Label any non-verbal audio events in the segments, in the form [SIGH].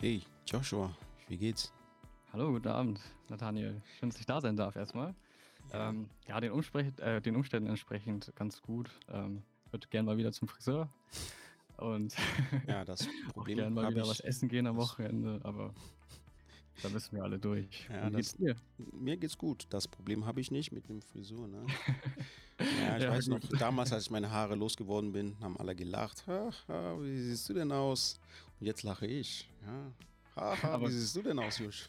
Hey, Joshua, wie geht's? Hallo, guten Abend, Nathaniel. Schön, dass ich da sein darf erstmal. Ja, ähm, ja den, äh, den, Umständen entsprechend ganz gut. Ähm, würde gerne mal wieder zum Friseur. Und ja, das [LAUGHS] Problem gerne mal wieder was essen gehen am Wochenende, aber da müssen wir alle durch. Ja, Wie geht's dir? Mir geht's gut. Das Problem habe ich nicht mit dem Frisur. Ne? [LAUGHS] ja, ich ja, weiß noch, damals, als ich meine Haare losgeworden bin, haben alle gelacht. Ha, ha, wie siehst du denn aus? Und jetzt lache ich. Ja, Haha, aber, wie siehst du denn aus, Jusch?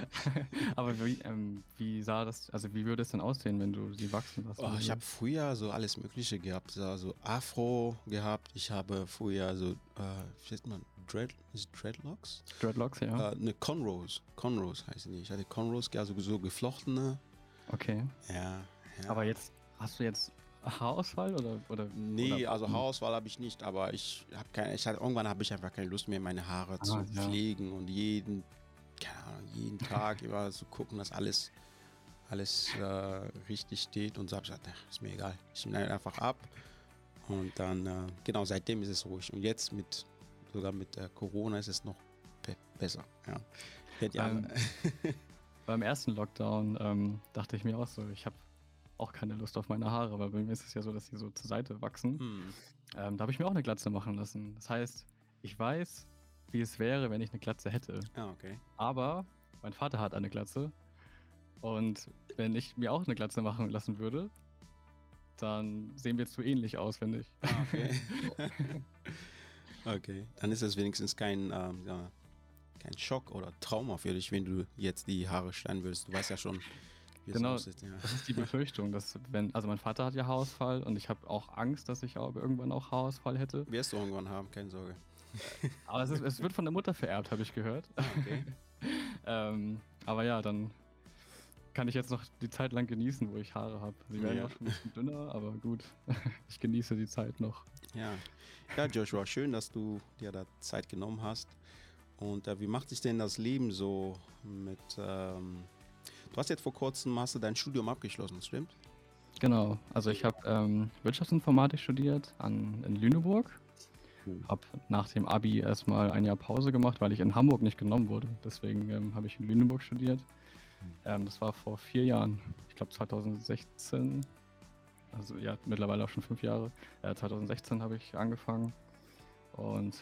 [LAUGHS] aber wie, ähm, wie sah das, also wie würde es denn aussehen, wenn du sie wachsen lässt? Oh, ich habe früher so alles Mögliche gehabt, also Afro gehabt. Ich habe früher so, äh, wie heißt man, Dread, Dreadlocks? Dreadlocks, ja. Äh, ne, Conros, Conros heißen die. Ich hatte Conros, also so geflochtene. Okay. Ja, ja. Aber jetzt, hast du jetzt Haarausfall oder, oder Nee, oder, also Haarausfall habe ich nicht, aber ich habe keine, ich hatte, irgendwann habe ich einfach keine Lust mehr, meine Haare ah, zu ja. pflegen und jeden, keine Ahnung, jeden [LAUGHS] Tag immer zu gucken, dass alles, alles äh, richtig steht und so habe ich gesagt, ist mir egal. Ich nehme einfach ab und dann, äh, genau, seitdem ist es ruhig. Und jetzt mit, sogar mit äh, Corona ist es noch be besser. Ja. Beim, [LAUGHS] beim ersten Lockdown ähm, dachte ich mir auch so, ich habe auch keine Lust auf meine Haare, weil bei mir ist es ja so, dass sie so zur Seite wachsen. Hm. Ähm, da habe ich mir auch eine Glatze machen lassen. Das heißt, ich weiß, wie es wäre, wenn ich eine Glatze hätte. Ah, okay. Aber mein Vater hat eine Glatze. Und wenn ich mir auch eine Glatze machen lassen würde, dann sehen wir zu ähnlich aus, finde ich. Ah, okay. [LAUGHS] okay. Dann ist es wenigstens kein, ähm, kein Schock oder Trauma für dich, wenn du jetzt die Haare schneiden willst. Du weißt ja schon, genau, aussieht, ja. das ist die Befürchtung, dass wenn, also mein Vater hat ja Haarausfall und ich habe auch Angst, dass ich auch irgendwann auch Haarausfall hätte. Wirst du irgendwann haben, keine Sorge. [LAUGHS] aber es, ist, es, wird von der Mutter vererbt, habe ich gehört. Ah, okay. [LAUGHS] ähm, aber ja, dann kann ich jetzt noch die Zeit lang genießen, wo ich Haare habe. Sie werden ja. auch schon ein bisschen dünner, aber gut, [LAUGHS] ich genieße die Zeit noch. Ja, ja Joshua, schön, dass du dir da Zeit genommen hast. Und äh, wie macht sich denn das Leben so mit ähm, Du hast jetzt vor kurzem hast du dein Studium abgeschlossen, stimmt? Genau, also ich habe ähm, Wirtschaftsinformatik studiert an, in Lüneburg. Hm. Habe nach dem Abi erstmal ein Jahr Pause gemacht, weil ich in Hamburg nicht genommen wurde. Deswegen ähm, habe ich in Lüneburg studiert. Hm. Ähm, das war vor vier Jahren, ich glaube 2016. Also ja, mittlerweile auch schon fünf Jahre. Äh, 2016 habe ich angefangen und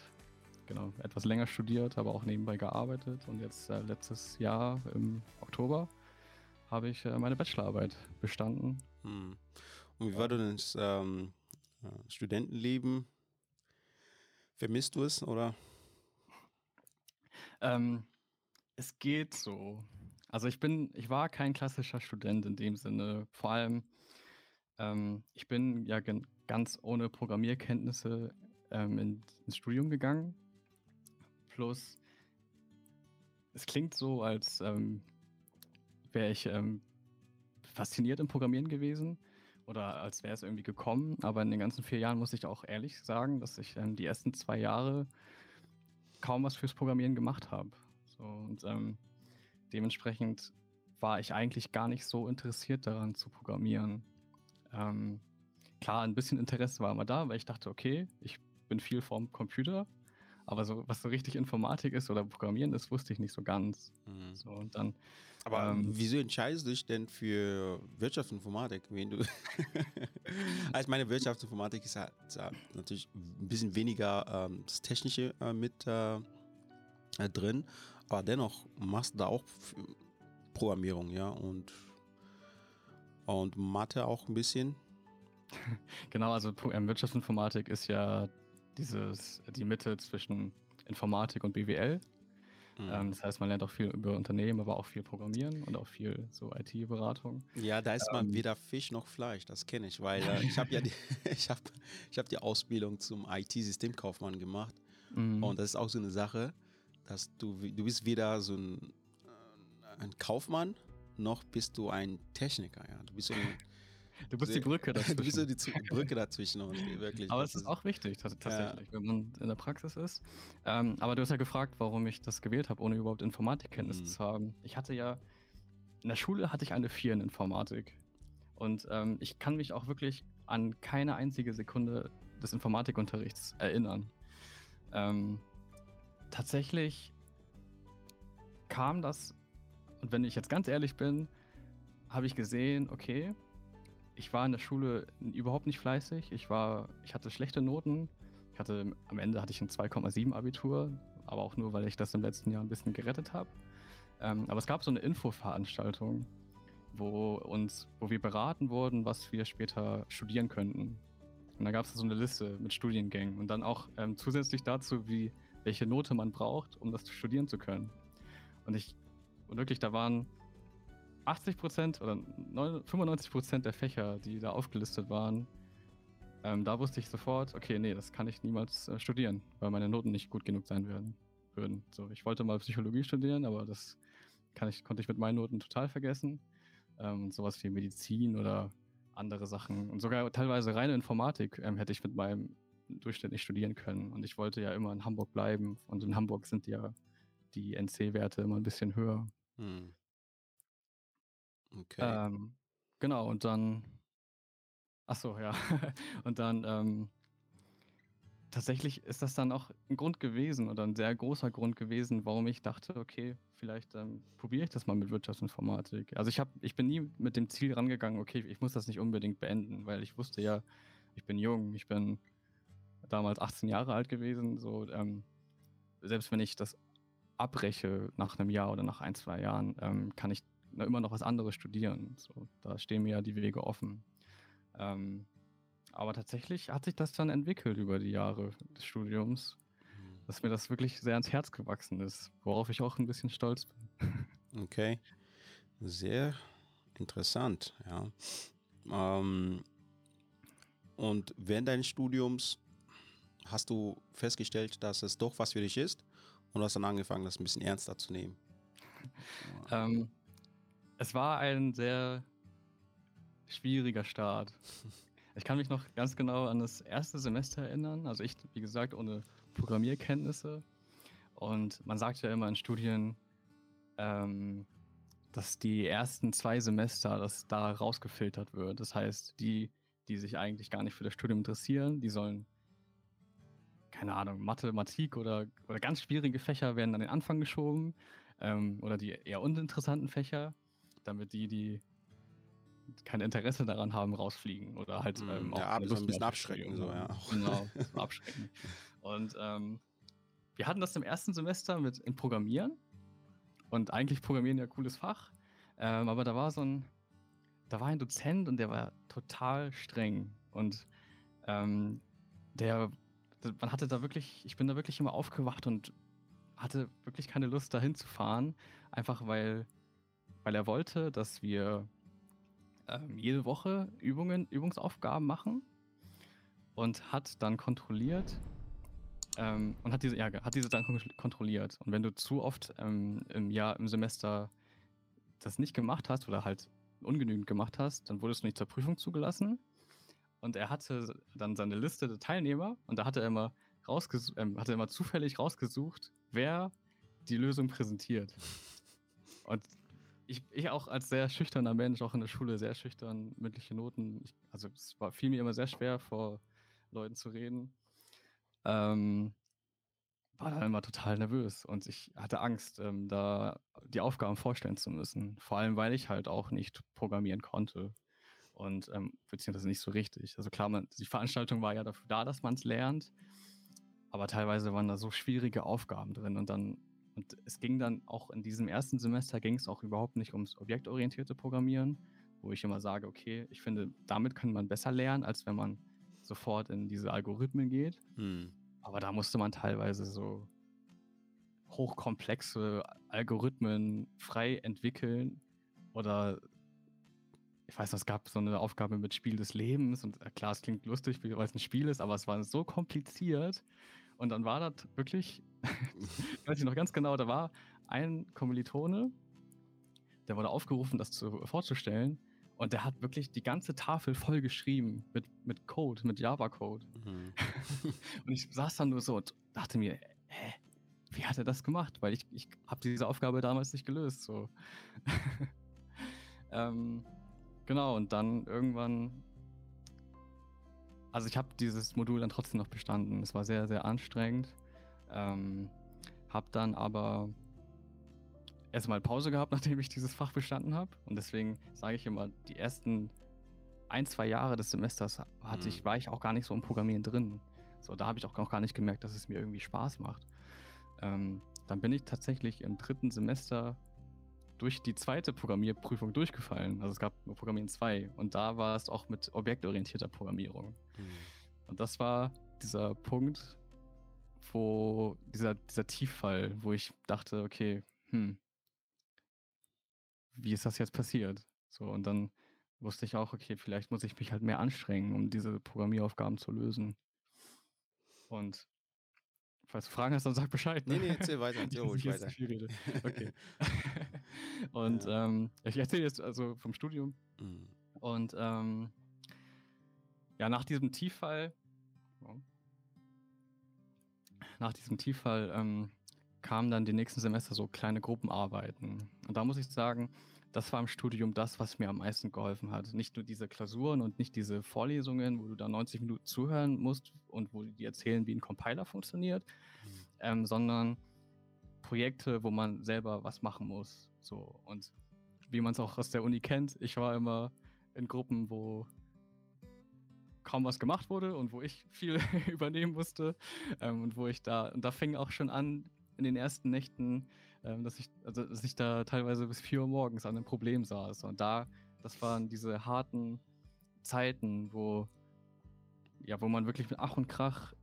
genau etwas länger studiert, aber auch nebenbei gearbeitet. Und jetzt äh, letztes Jahr im Oktober habe ich äh, meine Bachelorarbeit bestanden. Hm. Und wie war denn das ähm, Studentenleben? Vermisst du es oder? Ähm, es geht so. Also ich bin, ich war kein klassischer Student in dem Sinne. Vor allem, ähm, ich bin ja ganz ohne Programmierkenntnisse ähm, in, ins Studium gegangen. Plus, es klingt so, als ähm, wäre ich ähm, fasziniert im Programmieren gewesen oder als wäre es irgendwie gekommen. Aber in den ganzen vier Jahren muss ich auch ehrlich sagen, dass ich ähm, die ersten zwei Jahre kaum was fürs Programmieren gemacht habe. So, und ähm, dementsprechend war ich eigentlich gar nicht so interessiert daran zu programmieren. Ähm, klar, ein bisschen Interesse war immer da, weil ich dachte, okay, ich bin viel vorm Computer aber so, was so richtig Informatik ist oder Programmieren ist, wusste ich nicht so ganz. Mhm. So, und dann, Aber ähm, wieso entscheidest du dich denn für Wirtschaftsinformatik? Wenn du [LAUGHS] also meine Wirtschaftsinformatik ist halt, ist halt natürlich ein bisschen weniger ähm, das Technische äh, mit äh, äh, drin, aber dennoch machst du da auch Programmierung, ja, und, und Mathe auch ein bisschen. [LAUGHS] genau, also ähm, Wirtschaftsinformatik ist ja dieses, die Mitte zwischen Informatik und BWL. Mhm. Ähm, das heißt, man lernt auch viel über Unternehmen, aber auch viel Programmieren und auch viel so IT-Beratung. Ja, da ist man ähm, weder Fisch noch Fleisch, das kenne ich, weil äh, ich habe ja die, [LAUGHS] [LAUGHS] ich hab, ich hab die Ausbildung zum IT-Systemkaufmann gemacht. Mhm. Und das ist auch so eine Sache, dass du, du bist weder so ein, äh, ein Kaufmann, noch bist du ein Techniker. Ja. Du bist so ein [LAUGHS] Du bist die Brücke dazwischen. [LAUGHS] Du bist so die Brücke dazwischen und wirklich. Aber es ist auch wichtig, tatsächlich, ja. wenn man in der Praxis ist. Ähm, aber du hast ja gefragt, warum ich das gewählt habe, ohne überhaupt Informatikkenntnisse mhm. zu haben. Ich hatte ja, in der Schule hatte ich eine 4 in Informatik. Und ähm, ich kann mich auch wirklich an keine einzige Sekunde des Informatikunterrichts erinnern. Ähm, tatsächlich kam das, und wenn ich jetzt ganz ehrlich bin, habe ich gesehen, okay, ich war in der Schule überhaupt nicht fleißig. Ich war, ich hatte schlechte Noten. Ich hatte, am Ende hatte ich ein 2,7 Abitur, aber auch nur, weil ich das im letzten Jahr ein bisschen gerettet habe. Ähm, aber es gab so eine Infoveranstaltung, wo uns, wo wir beraten wurden, was wir später studieren könnten. Und da gab es so eine Liste mit Studiengängen und dann auch ähm, zusätzlich dazu, wie welche Note man braucht, um das studieren zu können. Und ich, und wirklich, da waren 80 Prozent oder 95 Prozent der Fächer, die da aufgelistet waren, ähm, da wusste ich sofort, okay, nee, das kann ich niemals äh, studieren, weil meine Noten nicht gut genug sein werden, würden. So, ich wollte mal Psychologie studieren, aber das ich, konnte ich mit meinen Noten total vergessen. Ähm, sowas wie Medizin oder andere Sachen und sogar teilweise reine Informatik ähm, hätte ich mit meinem Durchschnitt nicht studieren können. Und ich wollte ja immer in Hamburg bleiben und in Hamburg sind ja die NC-Werte immer ein bisschen höher. Hm. Okay. Ähm, genau, und dann. Ach so, ja. [LAUGHS] und dann. Ähm, tatsächlich ist das dann auch ein Grund gewesen oder ein sehr großer Grund gewesen, warum ich dachte, okay, vielleicht ähm, probiere ich das mal mit Wirtschaftsinformatik. Also ich habe, ich bin nie mit dem Ziel rangegangen, okay, ich muss das nicht unbedingt beenden, weil ich wusste ja, ich bin jung, ich bin damals 18 Jahre alt gewesen. So, ähm, selbst wenn ich das abbreche nach einem Jahr oder nach ein, zwei Jahren, ähm, kann ich immer noch was anderes studieren. So, da stehen mir ja die Wege offen. Ähm, aber tatsächlich hat sich das dann entwickelt über die Jahre des Studiums, mhm. dass mir das wirklich sehr ans Herz gewachsen ist, worauf ich auch ein bisschen stolz bin. [LAUGHS] Okay, sehr interessant, ja. Ähm, und während deines Studiums hast du festgestellt, dass es doch was für dich ist und hast dann angefangen, das ein bisschen ernster zu nehmen? [LAUGHS] ähm, es war ein sehr schwieriger Start. Ich kann mich noch ganz genau an das erste Semester erinnern. Also ich, wie gesagt, ohne Programmierkenntnisse. Und man sagt ja immer in Studien, ähm, dass die ersten zwei Semester, dass da rausgefiltert wird. Das heißt, die, die sich eigentlich gar nicht für das Studium interessieren, die sollen, keine Ahnung, Mathematik oder, oder ganz schwierige Fächer werden an den Anfang geschoben. Ähm, oder die eher uninteressanten Fächer damit die, die kein Interesse daran haben, rausfliegen oder halt mm, ähm, auch ja, Lust ein bisschen abschrecken. So, ja. Genau, [LAUGHS] abschrecken. Und ähm, wir hatten das im ersten Semester mit in Programmieren und eigentlich Programmieren ja cooles Fach, ähm, aber da war so ein, da war ein Dozent und der war total streng und ähm, der, man hatte da wirklich, ich bin da wirklich immer aufgewacht und hatte wirklich keine Lust dahin zu fahren, einfach weil weil er wollte, dass wir ähm, jede Woche Übungen, Übungsaufgaben machen und hat dann kontrolliert ähm, und hat diese, ja, hat diese dann kontrolliert. Und wenn du zu oft ähm, im Jahr, im Semester das nicht gemacht hast oder halt ungenügend gemacht hast, dann wurdest du nicht zur Prüfung zugelassen. Und er hatte dann seine Liste der Teilnehmer und da hat er immer rausgesucht, äh, hat er immer zufällig rausgesucht, wer die Lösung präsentiert. Und ich, ich auch als sehr schüchterner Mensch, auch in der Schule sehr schüchtern, mündliche Noten. Ich, also es war fiel mir immer sehr schwer, vor Leuten zu reden. Ähm, war dann immer total nervös und ich hatte Angst, ähm, da die Aufgaben vorstellen zu müssen. Vor allem, weil ich halt auch nicht programmieren konnte und ähm, beziehungsweise nicht so richtig. Also klar, man, die Veranstaltung war ja dafür da, dass man es lernt, aber teilweise waren da so schwierige Aufgaben drin und dann und es ging dann auch in diesem ersten Semester ging es auch überhaupt nicht ums objektorientierte Programmieren, wo ich immer sage, okay, ich finde, damit kann man besser lernen, als wenn man sofort in diese Algorithmen geht. Hm. Aber da musste man teilweise so hochkomplexe Algorithmen frei entwickeln oder ich weiß, es gab so eine Aufgabe mit Spiel des Lebens und äh, klar, es klingt lustig, weil es ein Spiel ist, aber es war so kompliziert und dann war das wirklich, [LAUGHS] weiß ich noch ganz genau, da war ein Kommilitone, der wurde aufgerufen, das zu, vorzustellen. Und der hat wirklich die ganze Tafel voll geschrieben mit, mit Code, mit Java-Code. Mhm. [LAUGHS] und ich saß dann nur so und dachte mir, hä, wie hat er das gemacht? Weil ich, ich habe diese Aufgabe damals nicht gelöst. So. [LAUGHS] ähm, genau, und dann irgendwann also ich habe dieses Modul dann trotzdem noch bestanden. Es war sehr, sehr anstrengend. Ähm, habe dann aber erstmal Pause gehabt, [LAUGHS] nachdem ich dieses Fach bestanden habe. Und deswegen sage ich immer, die ersten ein, zwei Jahre des Semesters hatte mhm. ich, war ich auch gar nicht so im Programmieren drin. So, da habe ich auch noch gar nicht gemerkt, dass es mir irgendwie Spaß macht. Ähm, dann bin ich tatsächlich im dritten Semester durch die zweite Programmierprüfung durchgefallen. Also es gab Programmieren 2 und da war es auch mit objektorientierter Programmierung. Mhm. Und das war dieser Punkt, wo dieser, dieser Tieffall, wo ich dachte, okay, hm, wie ist das jetzt passiert? So, und dann wusste ich auch, okay, vielleicht muss ich mich halt mehr anstrengen, um diese Programmieraufgaben zu lösen. Und falls du Fragen hast, dann sag Bescheid. Ne? Nee, nee, erzähl weiter, erzähl [LAUGHS] ruhig weiter. Viel Okay. [LAUGHS] und ja. ähm, ich erzähle jetzt also vom Studium. Mhm. Und ähm, ja, nach diesem Tieffall, nach diesem Tieffall ähm, kamen dann die nächsten Semester so kleine Gruppenarbeiten. Und da muss ich sagen, das war im Studium das, was mir am meisten geholfen hat. Nicht nur diese Klausuren und nicht diese Vorlesungen, wo du da 90 Minuten zuhören musst und wo die erzählen, wie ein Compiler funktioniert, mhm. ähm, sondern Projekte, wo man selber was machen muss. So und wie man es auch aus der Uni kennt, ich war immer in Gruppen, wo kaum was gemacht wurde und wo ich viel [LAUGHS] übernehmen musste ähm, und wo ich da und da fing auch schon an in den ersten Nächten ähm, dass ich, also dass ich da teilweise bis 4 Uhr morgens an einem Problem saß. Und da, das waren diese harten Zeiten, wo, ja, wo man wirklich mit Ach und Krach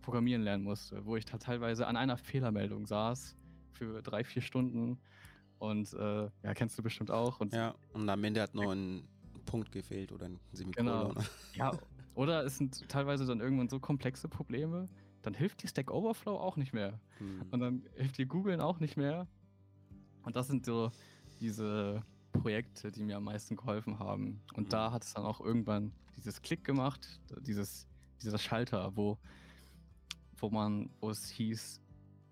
programmieren lernen musste, wo ich da teilweise an einer Fehlermeldung saß für drei, vier Stunden. Und äh, ja, kennst du bestimmt auch. Und ja, und am Ende hat noch ein Punkt gefehlt oder ein Semikolon. Genau. [LAUGHS] Ja, oder es sind teilweise dann irgendwann so komplexe Probleme, dann hilft dir Stack Overflow auch nicht mehr. Mhm. Und dann hilft dir Googlen auch nicht mehr. Und das sind so diese Projekte, die mir am meisten geholfen haben. Und mhm. da hat es dann auch irgendwann dieses Klick gemacht, dieses, dieser Schalter, wo, wo man, wo es hieß,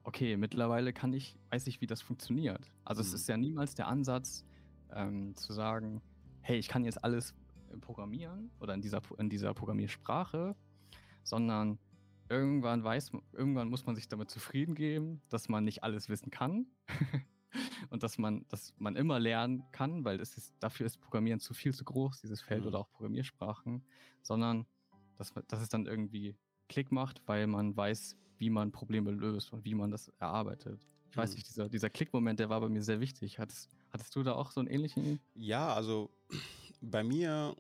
okay, mittlerweile kann ich, weiß ich, wie das funktioniert. Also mhm. es ist ja niemals der Ansatz, ähm, zu sagen, hey, ich kann jetzt alles programmieren oder in dieser, in dieser Programmiersprache, sondern irgendwann weiß, irgendwann muss man sich damit zufrieden geben, dass man nicht alles wissen kann [LAUGHS] und dass man, dass man immer lernen kann, weil es ist, dafür ist Programmieren zu viel zu groß, dieses Feld mhm. oder auch Programmiersprachen, sondern dass, dass es dann irgendwie Klick macht, weil man weiß, wie man Probleme löst und wie man das erarbeitet. Ich mhm. weiß nicht, dieser, dieser Klickmoment, der war bei mir sehr wichtig. Hattest, hattest du da auch so einen ähnlichen? Ja, also [CLEARS THROAT] bei mir,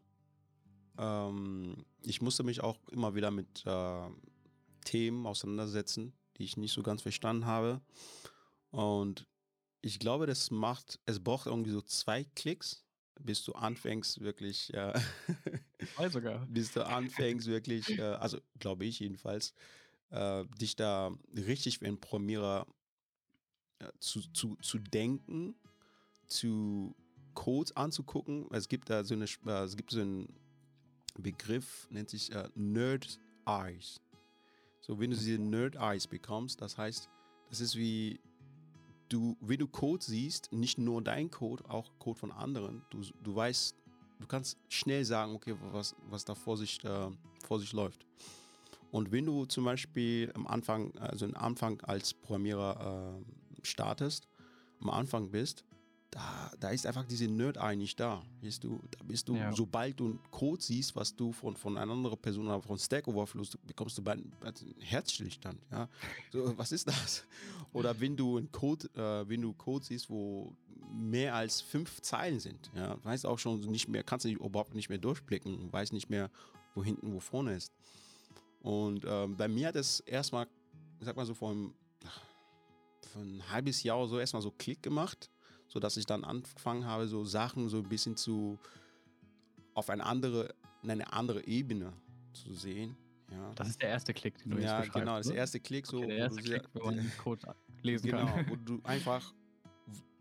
ähm, ich musste mich auch immer wieder mit äh, Themen auseinandersetzen, die ich nicht so ganz verstanden habe. Und ich glaube, das macht, es braucht irgendwie so zwei Klicks, bis du anfängst wirklich, äh, sogar. [LAUGHS] bis du anfängst wirklich, äh, also glaube ich jedenfalls, äh, dich da richtig wie ein Programmierer äh, zu, zu, zu denken, zu Codes anzugucken. Es gibt da so eine, äh, es gibt so einen Begriff, nennt sich äh, Nerd Eyes. So, wenn du diese Nerd Eyes bekommst, das heißt, das ist wie du, wenn du Code siehst, nicht nur dein Code, auch Code von anderen, du, du weißt, du kannst schnell sagen, okay, was, was da vor sich, äh, vor sich läuft. Und wenn du zum Beispiel am Anfang, also am Anfang als Programmierer äh, startest, am Anfang bist, da, da ist einfach diese Nerd-Eye nicht da. Weißt du, da bist du, ja. sobald du einen Code siehst, was du von, von einer anderen Person oder von Stack Overflow bekommst du bei einem Herzstillstand. Ja? So, [LAUGHS] was ist das? Oder wenn du einen Code, äh, wenn du Code siehst, wo mehr als fünf Zeilen sind, ja, weißt auch schon nicht mehr, kannst du überhaupt nicht mehr durchblicken, weißt nicht mehr, wo hinten, wo vorne ist. Und ähm, bei mir hat es erstmal, sag mal so, vor einem, vor ein halbes Jahr oder so erstmal so Klick gemacht so dass ich dann angefangen habe, so Sachen so ein bisschen zu auf eine andere, eine andere Ebene zu sehen. Ja. Das ist der erste Klick, den du ja, jetzt Ja, genau, das der erste Klick, so, okay, der erste Klick, wo man den Code lesen genau, kann. Genau, wo du einfach,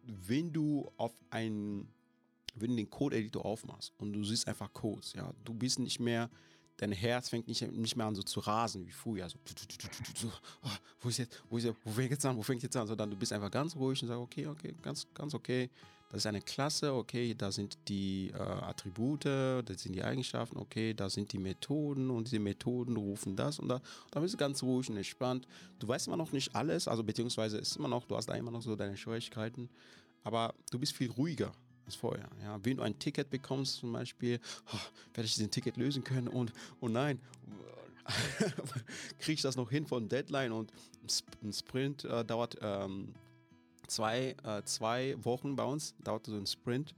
wenn du auf einen, wenn du den Code-Editor aufmachst und du siehst einfach Codes, ja, du bist nicht mehr dein Herz fängt nicht, nicht mehr an so zu rasen wie früher. So, oh, wo ist jetzt, wo ist jetzt, wo fängt jetzt an, wo fängt jetzt an? Sondern du bist einfach ganz ruhig und sagst, okay, okay, ganz, ganz okay. Das ist eine Klasse, okay, da sind die äh, Attribute, das sind die Eigenschaften, okay, da sind die Methoden und diese Methoden rufen das und da. Da bist du ganz ruhig und entspannt. Du weißt immer noch nicht alles, also beziehungsweise ist immer noch, du hast da immer noch so deine Schwierigkeiten. aber du bist viel ruhiger als vorher. Ja, wenn du ein Ticket bekommst, zum Beispiel, oh, werde ich diesen Ticket lösen können und, oh nein, [LAUGHS] kriege ich das noch hin von Deadline und ein Sprint äh, dauert ähm, zwei, äh, zwei Wochen bei uns, dauert so ein Sprint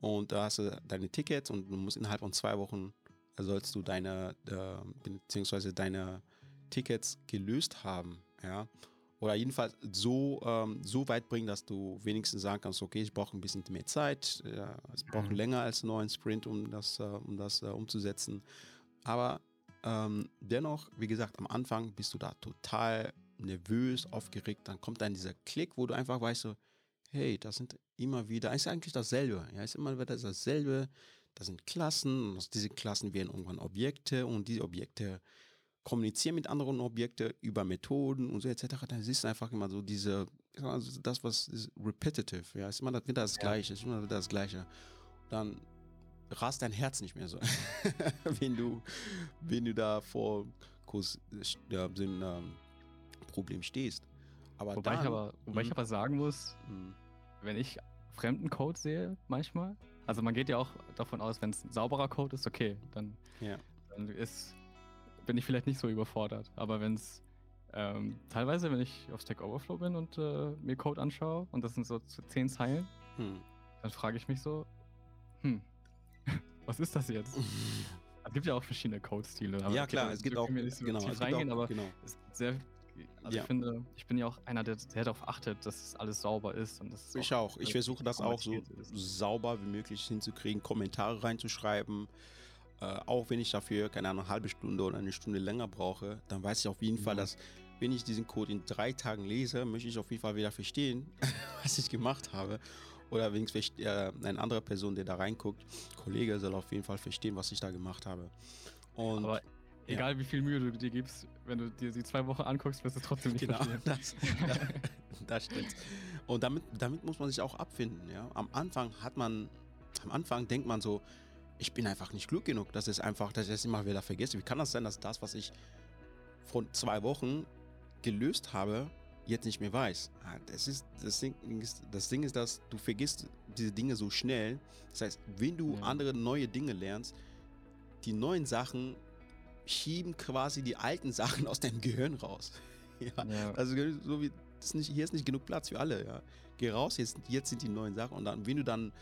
und da hast du deine Tickets und du musst innerhalb von zwei Wochen äh, sollst du deine, äh, beziehungsweise deine Tickets gelöst haben, ja. Oder jedenfalls so, ähm, so weit bringen, dass du wenigstens sagen kannst, okay, ich brauche ein bisschen mehr Zeit, ja, es braucht mhm. länger als einen neuen Sprint, um das, äh, um das äh, umzusetzen. Aber ähm, dennoch, wie gesagt, am Anfang bist du da total nervös, aufgeregt. Dann kommt dann dieser Klick, wo du einfach weißt, so, hey, das sind immer wieder, ist eigentlich dasselbe. Ja, ist immer wieder dasselbe. Das sind Klassen. Und aus diesen Klassen werden irgendwann Objekte und diese Objekte kommunizieren mit anderen Objekten über Methoden und so etc. Dann siehst du einfach immer so diese, also das, was ist repetitive, ja, ist immer wieder das Gleiche, ist immer wieder das Gleiche. Dann rast dein Herz nicht mehr so, [LAUGHS] wenn du, wenn du da vor Kurs, ja, dem ähm, Problem stehst. Aber wobei, dann, ich, aber, wobei ich hm. aber sagen muss, mh. wenn ich fremden Code sehe, manchmal, also man geht ja auch davon aus, wenn es ein sauberer Code ist, okay, dann, ja. dann ist, bin ich vielleicht nicht so überfordert. Aber wenn es ähm, teilweise, wenn ich auf Stack Overflow bin und äh, mir Code anschaue und das sind so zehn Zeilen, hm. dann frage ich mich so, hm, [LAUGHS] was ist das jetzt? [LAUGHS] es gibt ja auch verschiedene Code-Stile. Ja, klar, es gibt auch, so genau, es reingehen, auch, aber genau. es gibt sehr also ja. ich finde, ich bin ja auch einer, der sehr darauf achtet, dass es alles sauber ist. Und das ich auch. auch. Ich versuche das auch so ist. sauber wie möglich hinzukriegen, Kommentare reinzuschreiben. Äh, auch wenn ich dafür, keine Ahnung, eine halbe Stunde oder eine Stunde länger brauche, dann weiß ich auf jeden mhm. Fall, dass wenn ich diesen Code in drei Tagen lese, möchte ich auf jeden Fall wieder verstehen, [LAUGHS] was ich gemacht habe. Oder wenigstens äh, eine andere Person, der da reinguckt, Kollege soll auf jeden Fall verstehen, was ich da gemacht habe. Und Aber egal ja. wie viel Mühe du dir gibst, wenn du dir die zwei Wochen anguckst, wirst du trotzdem nicht genau, verstehen. Das, [LAUGHS] das, das stimmt. Und damit, damit muss man sich auch abfinden. Ja? Am Anfang hat man, am Anfang denkt man so, ich bin einfach nicht klug genug, dass es einfach, dass ich es immer wieder vergesse. Wie kann das sein, dass das, was ich vor zwei Wochen gelöst habe, jetzt nicht mehr weiß. Ah, das, ist, das, Ding ist, das Ding ist, dass du vergisst diese Dinge so schnell. Das heißt, wenn du ja. andere neue Dinge lernst, die neuen Sachen schieben quasi die alten [LAUGHS] Sachen aus deinem Gehirn raus. [LAUGHS] ja, ja. Also so wie ist nicht, hier ist nicht genug Platz für alle. Ja. Geh raus, jetzt, jetzt sind die neuen Sachen und dann, wenn du dann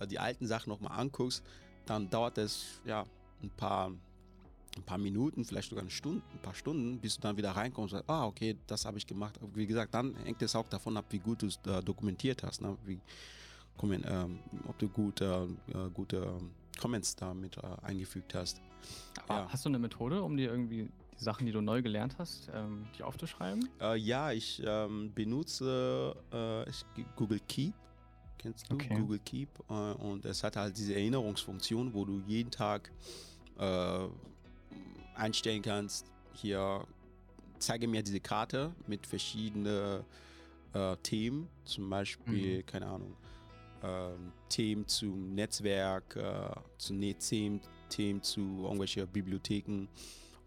äh, die alten Sachen nochmal anguckst, dann dauert es ja ein paar ein paar Minuten, vielleicht sogar eine Stunde, ein paar Stunden, bis du dann wieder reinkommst und sagst, ah, okay, das habe ich gemacht. Wie gesagt, dann hängt es auch davon ab, wie gut du es äh, dokumentiert hast, ne? wie, ähm, ob du gut, äh, gute Comments damit äh, eingefügt hast. Ja. Hast du eine Methode, um dir irgendwie die Sachen, die du neu gelernt hast, ähm, die aufzuschreiben? Äh, ja, ich ähm, benutze äh, Google Keep. Kennst du okay. Google Keep? Äh, und es hat halt diese Erinnerungsfunktion, wo du jeden Tag äh, einstellen kannst, hier zeige mir diese Karte mit verschiedenen äh, Themen, zum Beispiel, mhm. keine Ahnung, ähm, Themen zum Netzwerk, äh, zu Themen, Themen zu irgendwelchen Bibliotheken.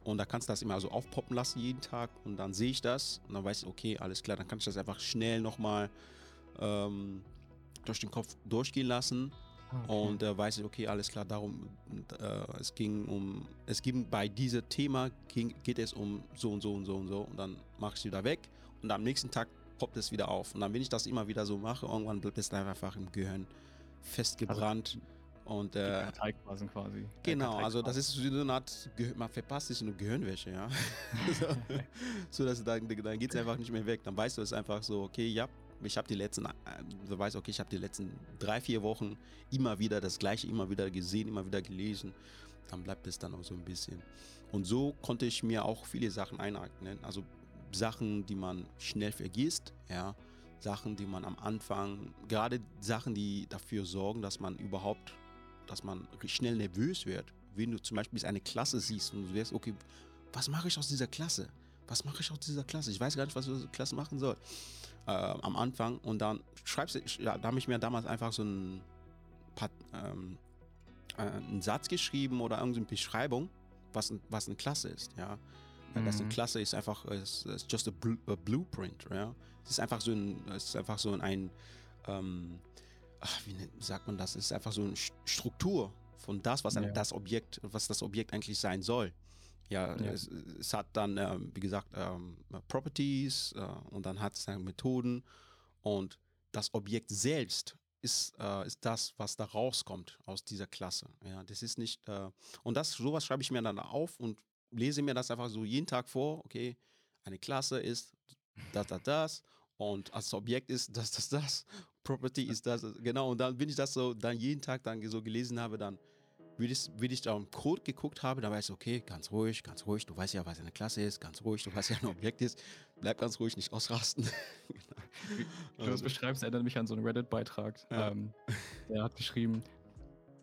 Und da kannst du das immer so aufpoppen lassen jeden Tag und dann sehe ich das und dann weiß ich, okay, alles klar, dann kann ich das einfach schnell nochmal ähm, durch den Kopf durchgehen lassen. Okay. Und äh, weiß ich, okay, alles klar, darum, äh, es ging um, es ging bei diesem Thema, ging, geht es um so und so und so und so und dann mache ich es wieder weg und am nächsten Tag poppt es wieder auf. Und dann, wenn ich das immer wieder so mache, irgendwann bleibt es einfach im Gehirn festgebrannt. Also, und äh, quasi. quasi. Genau, also das ist so eine Art, man verpasst sich eine Gehirnwäsche, ja. [LAUGHS] so, [LAUGHS] so, dass dann, dann geht es einfach nicht mehr weg. Dann weißt du es einfach so, okay, ja, ich habe die letzten, äh, du weißt, okay, ich habe die letzten drei, vier Wochen immer wieder das Gleiche, immer wieder gesehen, immer wieder gelesen. Dann bleibt es dann auch so ein bisschen. Und so konnte ich mir auch viele Sachen eineignen. Also Sachen, die man schnell vergisst, ja, Sachen, die man am Anfang, gerade Sachen, die dafür sorgen, dass man überhaupt, dass man schnell nervös wird. Wenn du zum Beispiel eine Klasse siehst und du wirst, okay, was mache ich aus dieser Klasse? Was mache ich aus dieser Klasse? Ich weiß gar nicht, was ich aus dieser Klasse machen soll. Äh, am Anfang und dann schreibst du, ja, da habe ich mir damals einfach so ein paar, ähm, äh, einen Satz geschrieben oder irgendeine Beschreibung, was, was eine Klasse ist, ja. Mhm. Das eine Klasse ist einfach, ist, ist just a, bl a, blueprint, ja. Es ist einfach so ein, es ist einfach so ein, ähm, ach, wie sagt man das? Es ist einfach so eine Struktur von das, was ja. das Objekt, was das Objekt eigentlich sein soll. Ja, ja. Es, es, hat dann, ähm, wie gesagt, ähm, Properties äh, und dann hat es dann Methoden und das Objekt selbst ist, äh, ist das, was da rauskommt aus dieser Klasse. Ja, das ist nicht, äh, und das, sowas schreibe ich mir dann auf und lese mir das einfach so jeden Tag vor, okay, eine Klasse ist das, das, das und als Objekt ist das, das, das, Property ist das, genau, und dann, wenn ich das so dann jeden Tag dann so gelesen habe, dann wie ich, wie ich da im Code geguckt habe, da weiß ich, okay, ganz ruhig, ganz ruhig, du weißt ja, was eine Klasse ist, ganz ruhig, du weißt ja, ein Objekt ist, bleib ganz ruhig, nicht ausrasten. Wie du das also beschreibst, erinnert mich an so einen Reddit-Beitrag. Ja. Ähm, der hat geschrieben,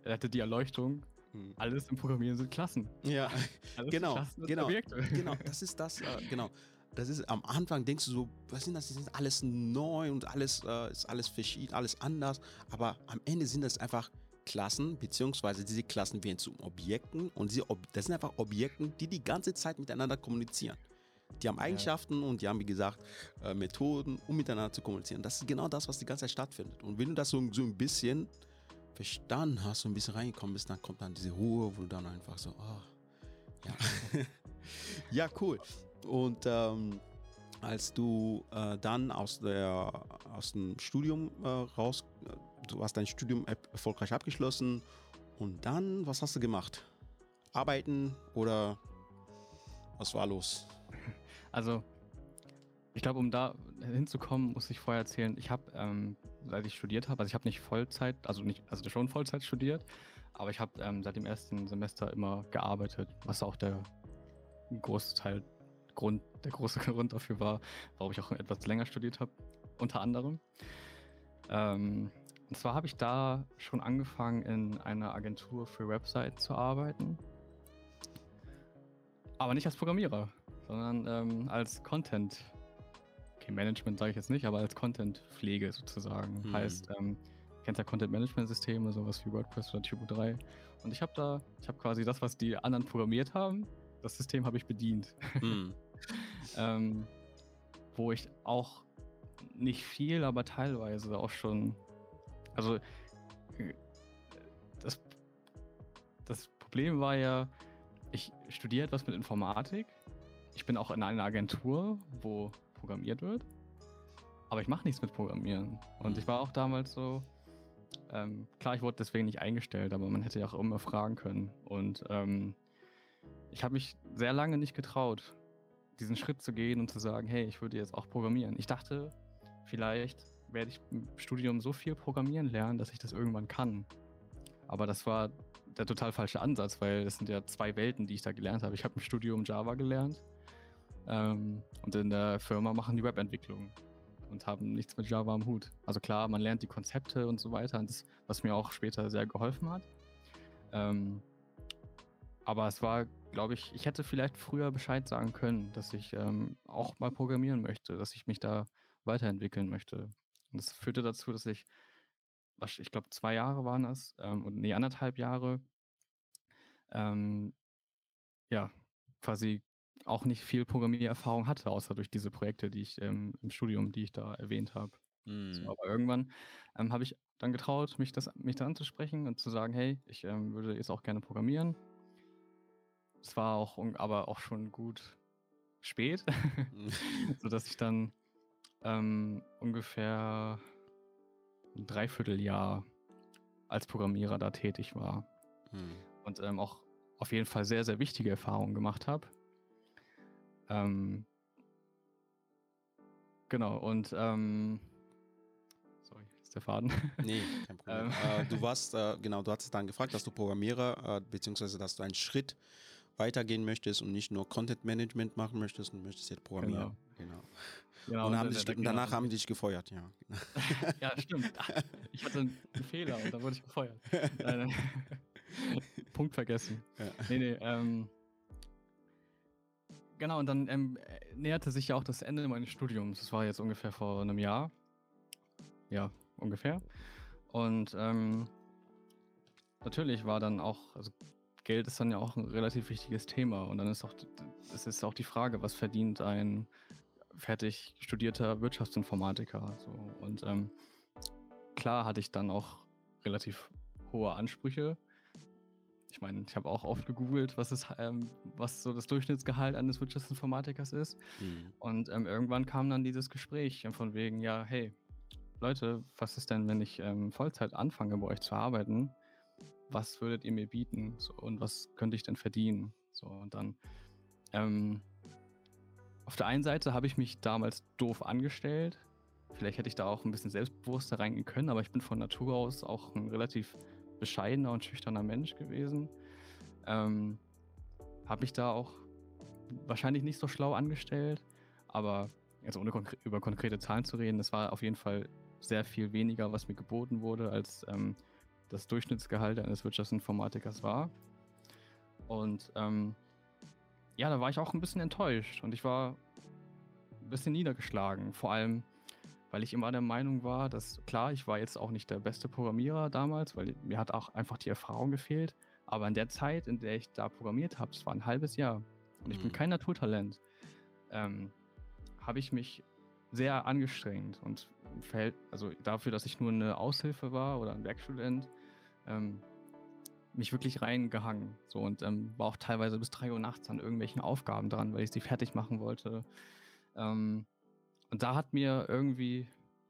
er hatte die Erleuchtung, hm. alles im Programmieren sind Klassen. Ja, [LAUGHS] alles genau, Klassen genau, Objekte. genau, [LAUGHS] das ist das, äh, genau. Das ist am Anfang denkst du so, was sind das? Das ist alles neu und alles äh, ist alles verschieden, alles anders. Aber am Ende sind das einfach Klassen, beziehungsweise diese Klassen werden zu Objekten und diese Ob das sind einfach Objekten, die die ganze Zeit miteinander kommunizieren. Die haben Eigenschaften ja. und die haben, wie gesagt, äh, Methoden, um miteinander zu kommunizieren. Das ist genau das, was die ganze Zeit stattfindet. Und wenn du das so, so ein bisschen verstanden hast, so ein bisschen reingekommen bist, dann kommt dann diese Ruhe, wo du dann einfach so, oh, ja. [LAUGHS] ja, cool. Und ähm, als du äh, dann aus, der, aus dem Studium äh, raus, du hast dein Studium erfolgreich abgeschlossen und dann, was hast du gemacht? Arbeiten oder was war los? Also, ich glaube, um da hinzukommen, muss ich vorher erzählen, ich habe, ähm, seit ich studiert habe, also ich habe nicht Vollzeit, also nicht, also schon Vollzeit studiert, aber ich habe ähm, seit dem ersten Semester immer gearbeitet, was auch der große Teil, Grund, der große [LAUGHS] Grund dafür war, warum ich auch etwas länger studiert habe, unter anderem. Ähm, und zwar habe ich da schon angefangen, in einer Agentur für Websites zu arbeiten. Aber nicht als Programmierer, sondern ähm, als Content. Okay, Management sage ich jetzt nicht, aber als Content-Pflege sozusagen. Hm. Heißt, ähm, kennst ja Content-Management-Systeme, sowas wie WordPress oder Typo 3. Und ich habe da, ich habe quasi das, was die anderen programmiert haben, das System habe ich bedient. Hm. [LAUGHS] ähm, wo ich auch nicht viel, aber teilweise auch schon also das, das Problem war ja, ich studiere etwas mit Informatik. Ich bin auch in einer Agentur, wo programmiert wird. Aber ich mache nichts mit Programmieren. Und ich war auch damals so, ähm, klar, ich wurde deswegen nicht eingestellt, aber man hätte ja auch immer fragen können. Und ähm, ich habe mich sehr lange nicht getraut, diesen Schritt zu gehen und zu sagen, hey, ich würde jetzt auch programmieren. Ich dachte, vielleicht werde ich im Studium so viel programmieren lernen, dass ich das irgendwann kann. Aber das war der total falsche Ansatz, weil das sind ja zwei Welten, die ich da gelernt habe. Ich habe im Studium Java gelernt ähm, und in der Firma machen die Webentwicklung und haben nichts mit Java am Hut. Also klar, man lernt die Konzepte und so weiter, und das, was mir auch später sehr geholfen hat. Ähm, aber es war, glaube ich, ich hätte vielleicht früher Bescheid sagen können, dass ich ähm, auch mal programmieren möchte, dass ich mich da weiterentwickeln möchte. Und das führte dazu, dass ich, ich glaube, zwei Jahre waren das, ähm, und nee, anderthalb Jahre, ähm, ja, quasi auch nicht viel Programmiererfahrung hatte, außer durch diese Projekte, die ich ähm, im Studium, die ich da erwähnt habe. Mhm. So, aber irgendwann ähm, habe ich dann getraut, mich, das, mich da anzusprechen und zu sagen, hey, ich ähm, würde jetzt auch gerne programmieren. Es war auch aber auch schon gut spät, [LAUGHS] [LAUGHS] sodass ich dann ähm, ungefähr ein Dreivierteljahr als Programmierer da tätig war. Hm. Und ähm, auch auf jeden Fall sehr, sehr wichtige Erfahrungen gemacht habe. Ähm, genau, und ähm, sorry, ist der Faden? [LAUGHS] Nee, kein Problem. Ähm. äh, du warst, äh, genau, du hast dann gefragt, dass du Programmierer, äh, beziehungsweise dass du einen Schritt weitergehen möchtest und nicht nur Content Management machen möchtest und möchtest jetzt programmieren. Genau. genau. Genau, und, haben dich, und danach haben die dich gefeuert, ja. [LAUGHS] ja, stimmt. Ich hatte einen Fehler und dann wurde ich gefeuert. [LAUGHS] Punkt vergessen. Ja. Nee, nee, ähm, Genau, und dann ähm, näherte sich ja auch das Ende meines Studiums. Das war jetzt ungefähr vor einem Jahr. Ja, ungefähr. Und ähm, natürlich war dann auch, also Geld ist dann ja auch ein relativ wichtiges Thema. Und dann ist auch, es ist auch die Frage, was verdient ein fertig studierter Wirtschaftsinformatiker. So. Und ähm, klar hatte ich dann auch relativ hohe Ansprüche. Ich meine, ich habe auch oft gegoogelt, was, ist, ähm, was so das Durchschnittsgehalt eines Wirtschaftsinformatikers ist. Mhm. Und ähm, irgendwann kam dann dieses Gespräch von wegen, ja, hey, Leute, was ist denn, wenn ich ähm, Vollzeit anfange, bei euch zu arbeiten? Was würdet ihr mir bieten? So, und was könnte ich denn verdienen? So, und dann ähm, auf der einen Seite habe ich mich damals doof angestellt. Vielleicht hätte ich da auch ein bisschen selbstbewusster reingehen können, aber ich bin von Natur aus auch ein relativ bescheidener und schüchterner Mensch gewesen. Ähm, habe ich da auch wahrscheinlich nicht so schlau angestellt, aber jetzt ohne konkre über konkrete Zahlen zu reden, es war auf jeden Fall sehr viel weniger, was mir geboten wurde, als ähm, das Durchschnittsgehalt eines Wirtschaftsinformatikers war. Und ähm, ja, da war ich auch ein bisschen enttäuscht und ich war ein bisschen niedergeschlagen. Vor allem, weil ich immer der Meinung war, dass klar, ich war jetzt auch nicht der beste Programmierer damals, weil mir hat auch einfach die Erfahrung gefehlt. Aber in der Zeit, in der ich da programmiert habe, es war ein halbes Jahr und ich mhm. bin kein Naturtalent, ähm, habe ich mich sehr angestrengt und also dafür, dass ich nur eine Aushilfe war oder ein Werkstudent, ähm, mich wirklich reingehangen. So und ähm, war auch teilweise bis 3 Uhr nachts an irgendwelchen Aufgaben dran, weil ich sie fertig machen wollte. Ähm, und da hat mir irgendwie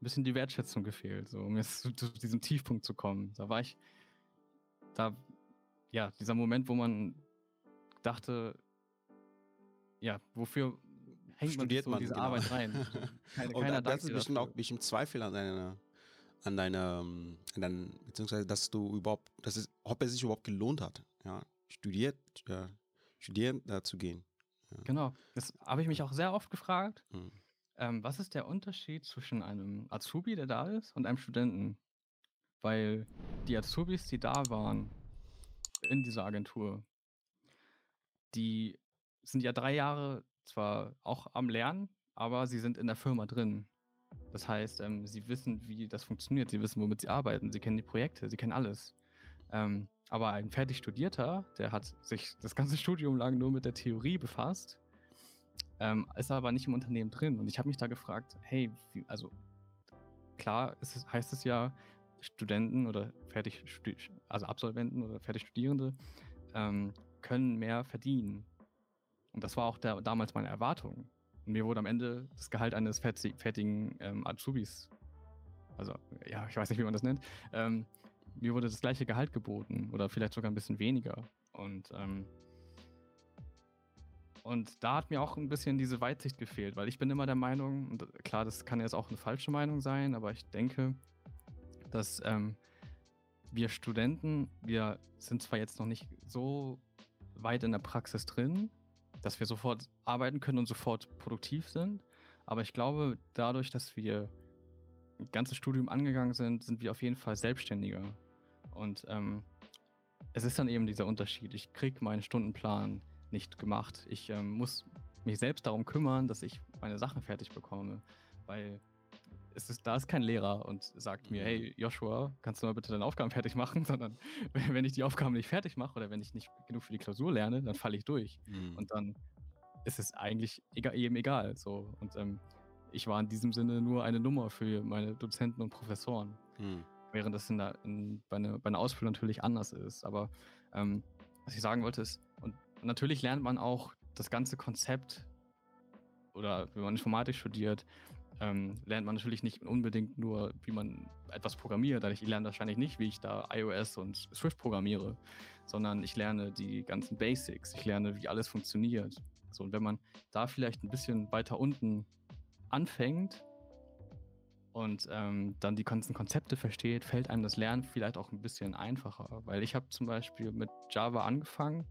ein bisschen die Wertschätzung gefehlt, so um jetzt zu, zu, diesem Tiefpunkt zu kommen. Da war ich, da, ja, dieser Moment, wo man dachte, ja, wofür hängt Studiert man, so man diese genau. Arbeit rein? [LAUGHS] Keine, keiner das ist bestimmt auch ein Zweifel an deiner an deiner, ähm, an dein, beziehungsweise dass du überhaupt, dass es, ob es sich überhaupt gelohnt hat, ja, studiert, ja, studieren äh, zu gehen. Ja. Genau, das habe ich mich auch sehr oft gefragt. Mhm. Ähm, was ist der Unterschied zwischen einem Azubi, der da ist, und einem Studenten? Weil die Azubis, die da waren in dieser Agentur, die sind ja drei Jahre zwar auch am Lernen, aber sie sind in der Firma drin. Das heißt, ähm, sie wissen, wie das funktioniert, sie wissen, womit sie arbeiten, sie kennen die Projekte, sie kennen alles. Ähm, aber ein fertig Studierter, der hat sich das ganze [LAUGHS] Studium lang nur mit der Theorie befasst, ähm, ist aber nicht im Unternehmen drin. Und ich habe mich da gefragt, hey, wie, also klar es, heißt es ja, Studenten oder fertig, also Absolventen oder fertig Studierende ähm, können mehr verdienen. Und das war auch der, damals meine Erwartung. Mir wurde am Ende das Gehalt eines fertigen ähm, Azubis, also ja, ich weiß nicht, wie man das nennt, ähm, mir wurde das gleiche Gehalt geboten oder vielleicht sogar ein bisschen weniger. Und, ähm, und da hat mir auch ein bisschen diese Weitsicht gefehlt, weil ich bin immer der Meinung, und klar, das kann jetzt auch eine falsche Meinung sein, aber ich denke, dass ähm, wir Studenten, wir sind zwar jetzt noch nicht so weit in der Praxis drin, dass wir sofort arbeiten können und sofort produktiv sind. Aber ich glaube, dadurch, dass wir ein ganzes Studium angegangen sind, sind wir auf jeden Fall selbstständiger. Und ähm, es ist dann eben dieser Unterschied. Ich kriege meinen Stundenplan nicht gemacht. Ich ähm, muss mich selbst darum kümmern, dass ich meine Sachen fertig bekomme. Weil ist, da ist kein Lehrer und sagt mir, hey Joshua, kannst du mal bitte deine Aufgaben fertig machen, [LAUGHS] sondern [LAUGHS] wenn ich die Aufgaben nicht fertig mache oder wenn ich nicht genug für die Klausur lerne, dann falle ich durch. Mhm. Und dann ist es eigentlich egal, eben egal. So. Und ähm, ich war in diesem Sinne nur eine Nummer für meine Dozenten und Professoren. Mhm. Während das in der, in, bei, einer, bei einer Ausbildung natürlich anders ist. Aber ähm, was ich sagen wollte ist, und natürlich lernt man auch das ganze Konzept oder wenn man Informatik studiert, ähm, lernt man natürlich nicht unbedingt nur, wie man etwas programmiert. Ich lerne wahrscheinlich nicht, wie ich da iOS und Swift programmiere, sondern ich lerne die ganzen Basics. Ich lerne, wie alles funktioniert. So, und wenn man da vielleicht ein bisschen weiter unten anfängt und ähm, dann die ganzen Konzepte versteht, fällt einem das Lernen vielleicht auch ein bisschen einfacher. Weil ich habe zum Beispiel mit Java angefangen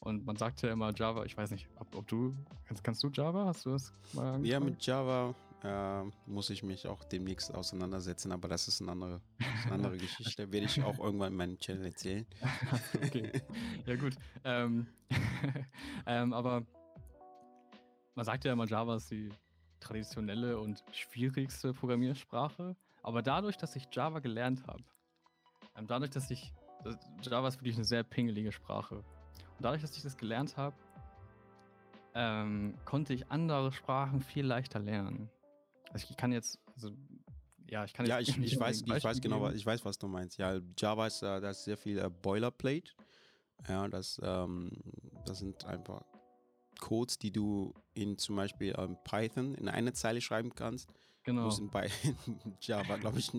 und man sagt ja immer Java, ich weiß nicht, ob, ob du, kannst, kannst du Java? Hast du das mal angefangen? Ja, mit Java äh, muss ich mich auch demnächst auseinandersetzen, aber das ist eine andere, eine andere [LAUGHS] Geschichte. Werde ich auch irgendwann in meinem Channel erzählen. [LAUGHS] okay. Ja, gut. Ähm, [LAUGHS] ähm, aber man sagt ja immer, Java ist die traditionelle und schwierigste Programmiersprache. Aber dadurch, dass ich Java gelernt habe, ähm, dadurch, dass ich, Java ist wirklich eine sehr pingelige Sprache. Und dadurch, dass ich das gelernt habe, ähm, konnte ich andere Sprachen viel leichter lernen. Also ich kann jetzt, also ja, ich kann Ja, ich, [LAUGHS] ich weiß, ich weiß genau, was, ich weiß, was du meinst. Ja, Java ist, äh, da ist sehr viel äh, Boilerplate. Ja, das, ähm, das sind einfach Codes, die du in zum Beispiel ähm, Python in eine Zeile schreiben kannst. Genau. Muss in bei [LAUGHS] Java, glaube ich,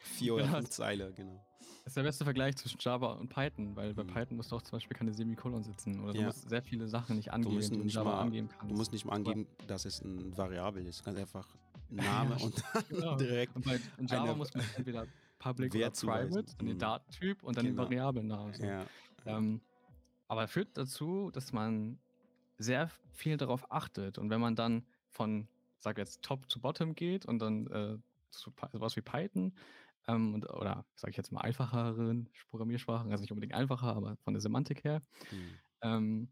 vier oder fünf Zeile, genau. Das ist der beste Vergleich zwischen Java und Python, weil bei mhm. Python musst du auch zum Beispiel keine Semikolon sitzen oder ja. du musst sehr viele Sachen nicht angeben, die du in Java mal, angeben kannst. Du musst nicht mal angeben, dass es ein Variabel ist. Du kannst einfach [LAUGHS] Name und dann genau. direkt. Und bei in Java muss man entweder Public oder Private, dann den mhm. Datentyp und dann genau. den Variablennamen. So. Ja. Ähm, aber führt dazu, dass man sehr viel darauf achtet. Und wenn man dann von, sag jetzt, Top zu Bottom geht und dann äh, zu sowas wie Python ähm, und, oder sage ich jetzt mal einfacheren Programmiersprachen, also nicht unbedingt einfacher, aber von der Semantik her, mhm. ähm,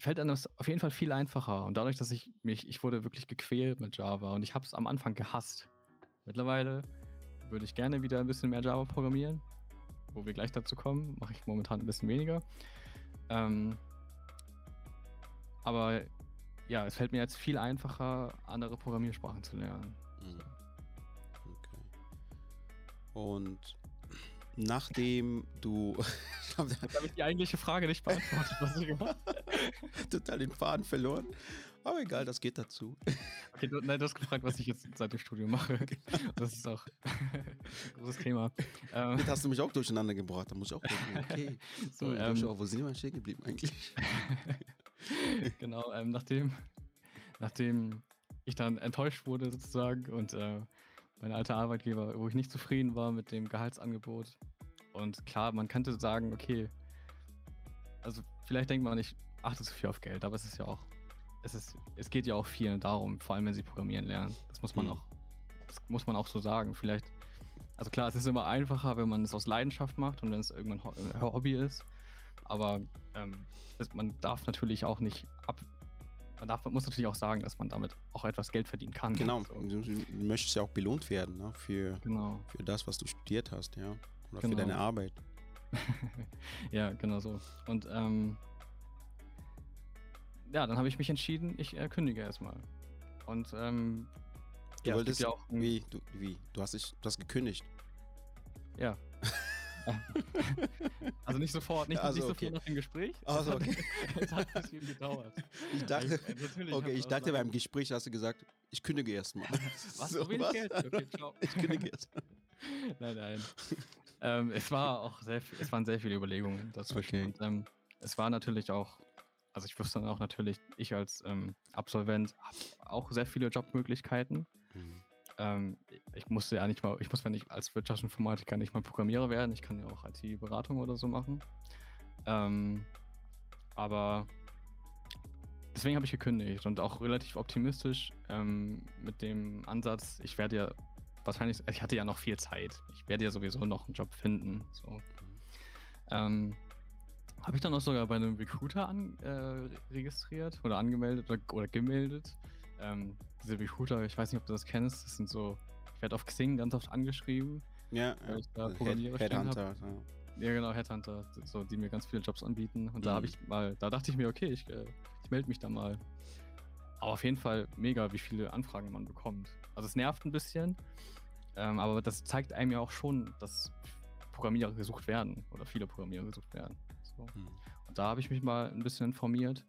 fällt einem das auf jeden Fall viel einfacher. Und dadurch, dass ich mich, ich wurde wirklich gequält mit Java und ich habe es am Anfang gehasst. Mittlerweile würde ich gerne wieder ein bisschen mehr Java programmieren, wo wir gleich dazu kommen, mache ich momentan ein bisschen weniger. Ähm, aber ja, es fällt mir jetzt viel einfacher, andere Programmiersprachen zu lernen. Mhm. Okay. Und nachdem du. [LAUGHS] ich habe hab ich die eigentliche Frage nicht beantwortet, was ich gemacht [LAUGHS] [LAUGHS] Total den Faden verloren. Aber egal, das geht dazu. [LAUGHS] Okay, du, nein, du hast gefragt, was ich jetzt seit dem Studium mache. Genau. Das ist auch ein [LAUGHS] großes Thema. Ähm, jetzt hast du mich auch durcheinander gebracht. Da muss ich auch gucken, okay. So, ähm, wo sind wir stehen geblieben eigentlich? genau, ähm, nachdem, nachdem ich dann enttäuscht wurde sozusagen und äh, mein alter Arbeitgeber, wo ich nicht zufrieden war mit dem Gehaltsangebot. Und klar, man könnte sagen, okay, also vielleicht denkt man nicht, achtet so viel auf Geld, aber es ist ja auch, es ist, es geht ja auch vielen darum, vor allem wenn sie programmieren lernen. Das muss man mhm. auch, das muss man auch so sagen. Vielleicht, also klar, es ist immer einfacher, wenn man es aus Leidenschaft macht und wenn es irgendwann ein Hobby ist. Aber ähm, man darf natürlich auch nicht ab. Man darf, muss natürlich auch sagen, dass man damit auch etwas Geld verdienen kann. Genau, so. du, du, möchtest ja auch belohnt werden ne? für, genau. für das, was du studiert hast, ja. Oder genau. für deine Arbeit. [LAUGHS] ja, genau so. Und ähm, ja, dann habe ich mich entschieden, ich äh, kündige erstmal. Und ähm, du wolltest ja auch. Wie? Du, wie? Du hast dich, du hast gekündigt. Ja, [LAUGHS] also nicht sofort, nicht, also, nicht okay. sofort nach dem Gespräch. Also, okay. [LAUGHS] es hat ein bisschen gedauert. Ich dachte, ich, okay, ich dachte beim Gespräch hast du gesagt, ich kündige erstmal. [LAUGHS] Was? So, was? Geld? Okay, ciao. Ich kündige erst. nein, nein. ähm, es war auch sehr, es waren sehr viele Überlegungen dazwischen. Okay. Und, ähm, es war natürlich auch, also ich wusste dann auch natürlich, ich als ähm, Absolvent habe auch sehr viele Jobmöglichkeiten. Mhm. Ähm, ich musste ja nicht mal, ich muss ja nicht als Wirtschaftsinformatiker nicht mal Programmierer werden, ich kann ja auch IT-Beratung oder so machen. Ähm, aber deswegen habe ich gekündigt und auch relativ optimistisch ähm, mit dem Ansatz, ich werde ja wahrscheinlich, ich hatte ja noch viel Zeit, ich werde ja sowieso noch einen Job finden. So. Ähm, habe ich dann auch sogar bei einem Recruiter an, äh, registriert oder angemeldet oder, oder gemeldet ähm, diese Recruiter, ich weiß nicht, ob du das kennst, das sind so, ich werde auf Xing ganz oft angeschrieben. Ja, weil ich da Programmierer Head, Headhunter. Ja. ja. genau, Headhunter, so, die mir ganz viele Jobs anbieten. Und mhm. da habe ich mal, da dachte ich mir, okay, ich, äh, ich melde mich da mal. Aber auf jeden Fall mega, wie viele Anfragen man bekommt. Also es nervt ein bisschen, ähm, aber das zeigt einem ja auch schon, dass Programmierer gesucht werden oder viele Programmierer gesucht werden. So. Mhm. Und da habe ich mich mal ein bisschen informiert.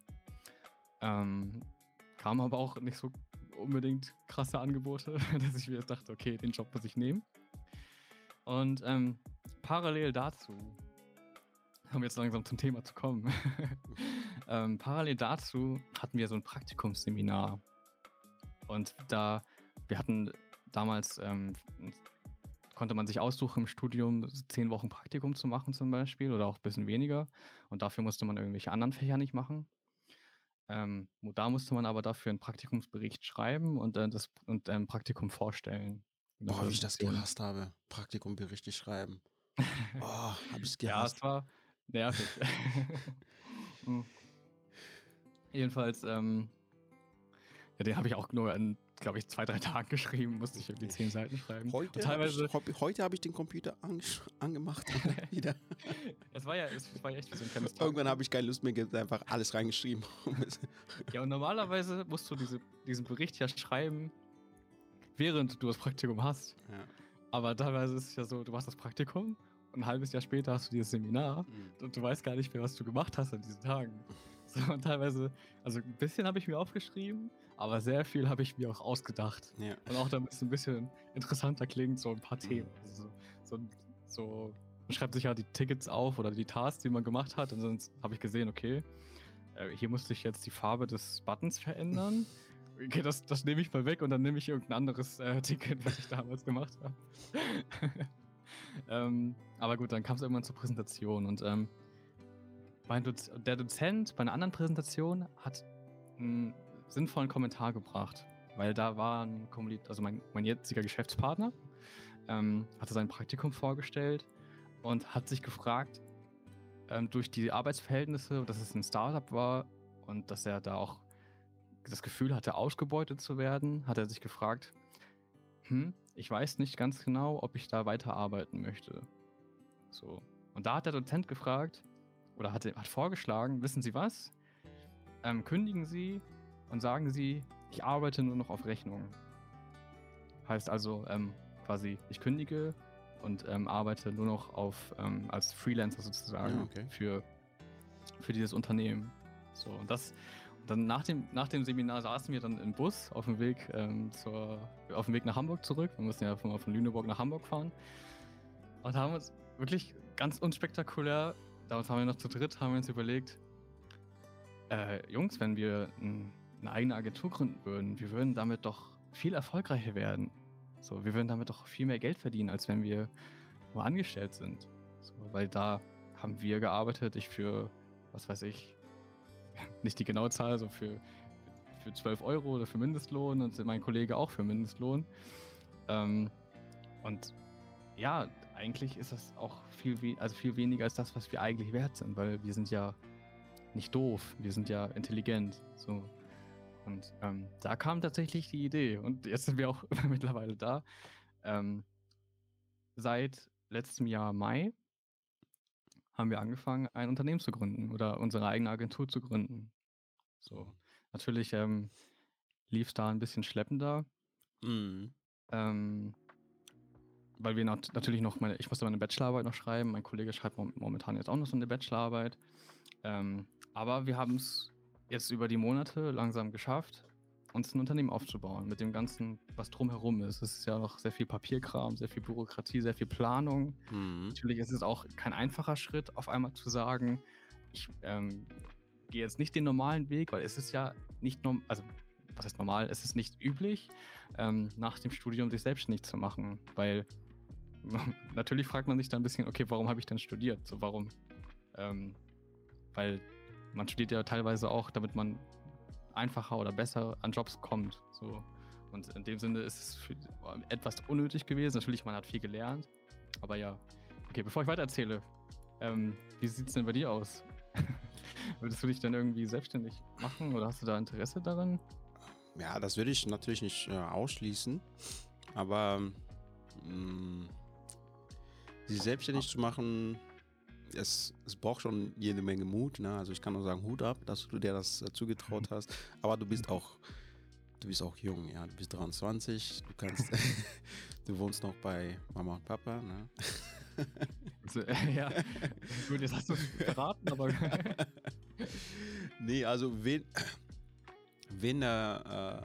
Ähm, Kam aber auch nicht so unbedingt krasse Angebote, [LAUGHS] dass ich mir jetzt dachte, okay, den Job muss ich nehmen. Und ähm, parallel dazu, um jetzt langsam zum Thema zu kommen, [LAUGHS] ähm, parallel dazu hatten wir so ein Praktikumsseminar. Und da, wir hatten damals, ähm, konnte man sich aussuchen, im Studium zehn Wochen Praktikum zu machen zum Beispiel oder auch ein bisschen weniger. Und dafür musste man irgendwelche anderen Fächer nicht machen. Ähm, da musste man aber dafür einen Praktikumsbericht schreiben und äh, das und ein ähm, Praktikum vorstellen. Boah, wie ich das gehasst habe. Praktikumberichte schreiben. [LAUGHS] Boah, hab ich's gehasst. Ja, es war nervig. [LAUGHS] [LAUGHS] hm. Jedenfalls, ähm, ja, den habe ich auch nur in glaube ich, zwei, drei Tagen geschrieben, musste ich irgendwie zehn Seiten schreiben. Heute, teilweise, hab ich, heute habe ich den Computer an, angemacht [LAUGHS] wieder. Es war ja, es war ja echt wie so ein kleines Irgendwann habe ich keine Lust mehr, einfach alles reingeschrieben. [LAUGHS] ja, und normalerweise musst du diese, diesen Bericht ja schreiben, während du das Praktikum hast. Ja. Aber teilweise ist es ja so, du machst das Praktikum und ein halbes Jahr später hast du dieses Seminar mhm. und du weißt gar nicht mehr, was du gemacht hast an diesen Tagen. [LAUGHS] So, und teilweise, also ein bisschen habe ich mir aufgeschrieben, aber sehr viel habe ich mir auch ausgedacht. Ja. Und auch damit es ein bisschen interessanter klingt, so ein paar mhm. Themen. Also so, so, man schreibt sich ja die Tickets auf oder die Tasks, die man gemacht hat. Und dann habe ich gesehen, okay, äh, hier musste ich jetzt die Farbe des Buttons verändern. [LAUGHS] Okay, das, das nehme ich mal weg und dann nehme ich irgendein anderes äh, Ticket, was ich damals gemacht habe. [LAUGHS] ähm, aber gut, dann kam es irgendwann zur Präsentation und ähm, Doz der Dozent bei einer anderen Präsentation hat einen sinnvollen Kommentar gebracht, weil da war ein Kommunit also mein, mein jetziger Geschäftspartner, ähm, hatte sein Praktikum vorgestellt und hat sich gefragt, ähm, durch die Arbeitsverhältnisse, dass es ein Startup war und dass er da auch das Gefühl hatte, ausgebeutet zu werden, hat er sich gefragt, hm, ich weiß nicht ganz genau, ob ich da weiterarbeiten möchte. So. Und da hat der Dozent gefragt, oder hat, hat vorgeschlagen, wissen Sie was? Ähm, kündigen Sie und sagen Sie, ich arbeite nur noch auf Rechnung. Heißt also ähm, quasi, ich kündige und ähm, arbeite nur noch auf ähm, als Freelancer sozusagen ja, okay. für, für dieses Unternehmen. So, und das dann nach dem, nach dem Seminar saßen wir dann im Bus auf dem Weg ähm, zur, auf dem Weg nach Hamburg zurück. Wir mussten ja von, von Lüneburg nach Hamburg fahren. Und haben uns wirklich ganz unspektakulär, damals haben wir noch zu dritt, haben wir uns überlegt, äh, Jungs, wenn wir ein, eine eigene Agentur gründen würden, wir würden damit doch viel erfolgreicher werden. So, wir würden damit doch viel mehr Geld verdienen, als wenn wir nur angestellt sind. So, weil da haben wir gearbeitet, ich für, was weiß ich, [LAUGHS] nicht die genaue Zahl, so für, für 12 Euro oder für Mindestlohn und mein Kollege auch für Mindestlohn. Ähm, und ja, eigentlich ist das auch viel, also viel weniger als das, was wir eigentlich wert sind, weil wir sind ja nicht doof, wir sind ja intelligent. So. Und ähm, da kam tatsächlich die Idee. Und jetzt sind wir auch [LAUGHS] mittlerweile da. Ähm, seit letztem Jahr Mai haben wir angefangen, ein Unternehmen zu gründen oder unsere eigene Agentur zu gründen. So, natürlich ähm, lief es da ein bisschen schleppender. Mhm. Ähm, weil wir nat natürlich noch meine, ich musste meine Bachelorarbeit noch schreiben, mein Kollege schreibt momentan jetzt auch noch so eine Bachelorarbeit. Ähm, aber wir haben es jetzt über die Monate langsam geschafft, uns ein Unternehmen aufzubauen, mit dem Ganzen, was drumherum ist. Es ist ja noch sehr viel Papierkram, sehr viel Bürokratie, sehr viel Planung. Mhm. Natürlich ist es auch kein einfacher Schritt, auf einmal zu sagen, ich ähm, gehe jetzt nicht den normalen Weg, weil es ist ja nicht normal, also was heißt normal, es ist nicht üblich, ähm, nach dem Studium sich selbstständig zu machen, weil [LAUGHS] natürlich fragt man sich dann ein bisschen, okay, warum habe ich denn studiert? So, warum? Ähm, weil man studiert ja teilweise auch, damit man einfacher oder besser an Jobs kommt. So. Und in dem Sinne ist es etwas unnötig gewesen. Natürlich, man hat viel gelernt. Aber ja. Okay, bevor ich weiter erzähle, ähm, wie sieht es denn bei dir aus? [LAUGHS] Würdest du dich dann irgendwie selbstständig machen oder hast du da Interesse daran? Ja, das würde ich natürlich nicht äh, ausschließen. Aber mh, mm, sich selbstständig zu machen, es, es braucht schon jede Menge Mut. Ne? Also ich kann nur sagen, Hut ab, dass du dir das äh, zugetraut hast. Aber du bist auch, du bist auch jung, ja. Du bist 23, du kannst, [LAUGHS] du wohnst noch bei Mama und Papa, ne? also, äh, ja, gut, jetzt hast du es verraten, aber. [LAUGHS] nee, also wen, wen äh, äh,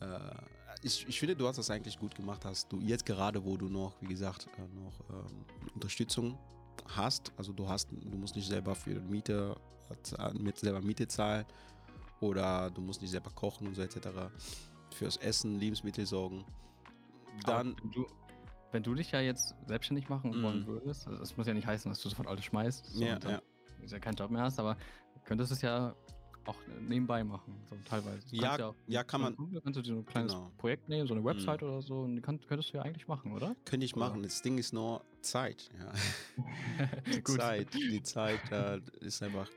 äh, ich, ich finde, du hast das eigentlich gut gemacht, hast du jetzt gerade, wo du noch, wie gesagt, äh, noch ähm, Unterstützung hast. Also du hast, du musst nicht selber für Miete, mit selber Miete zahlen oder du musst nicht selber kochen und so etc. Fürs Essen, Lebensmittel sorgen. Dann. Wenn du, wenn du, dich ja jetzt selbstständig machen mm. wollen würdest, also das muss ja nicht heißen, dass du sofort alles schmeißt, so ja, ja. ja keinen Job mehr hast, aber könntest es ja auch nebenbei machen, so teilweise. Ja, ja, ja, kann man. Kannst du dir so ein kleines genau. Projekt nehmen, so eine Website mhm. oder so, und kann, könntest du ja eigentlich machen, oder? Könnte ich machen. Das Ding ist nur Zeit. Ja. [LAUGHS] die Zeit, die Zeit äh, ist einfach,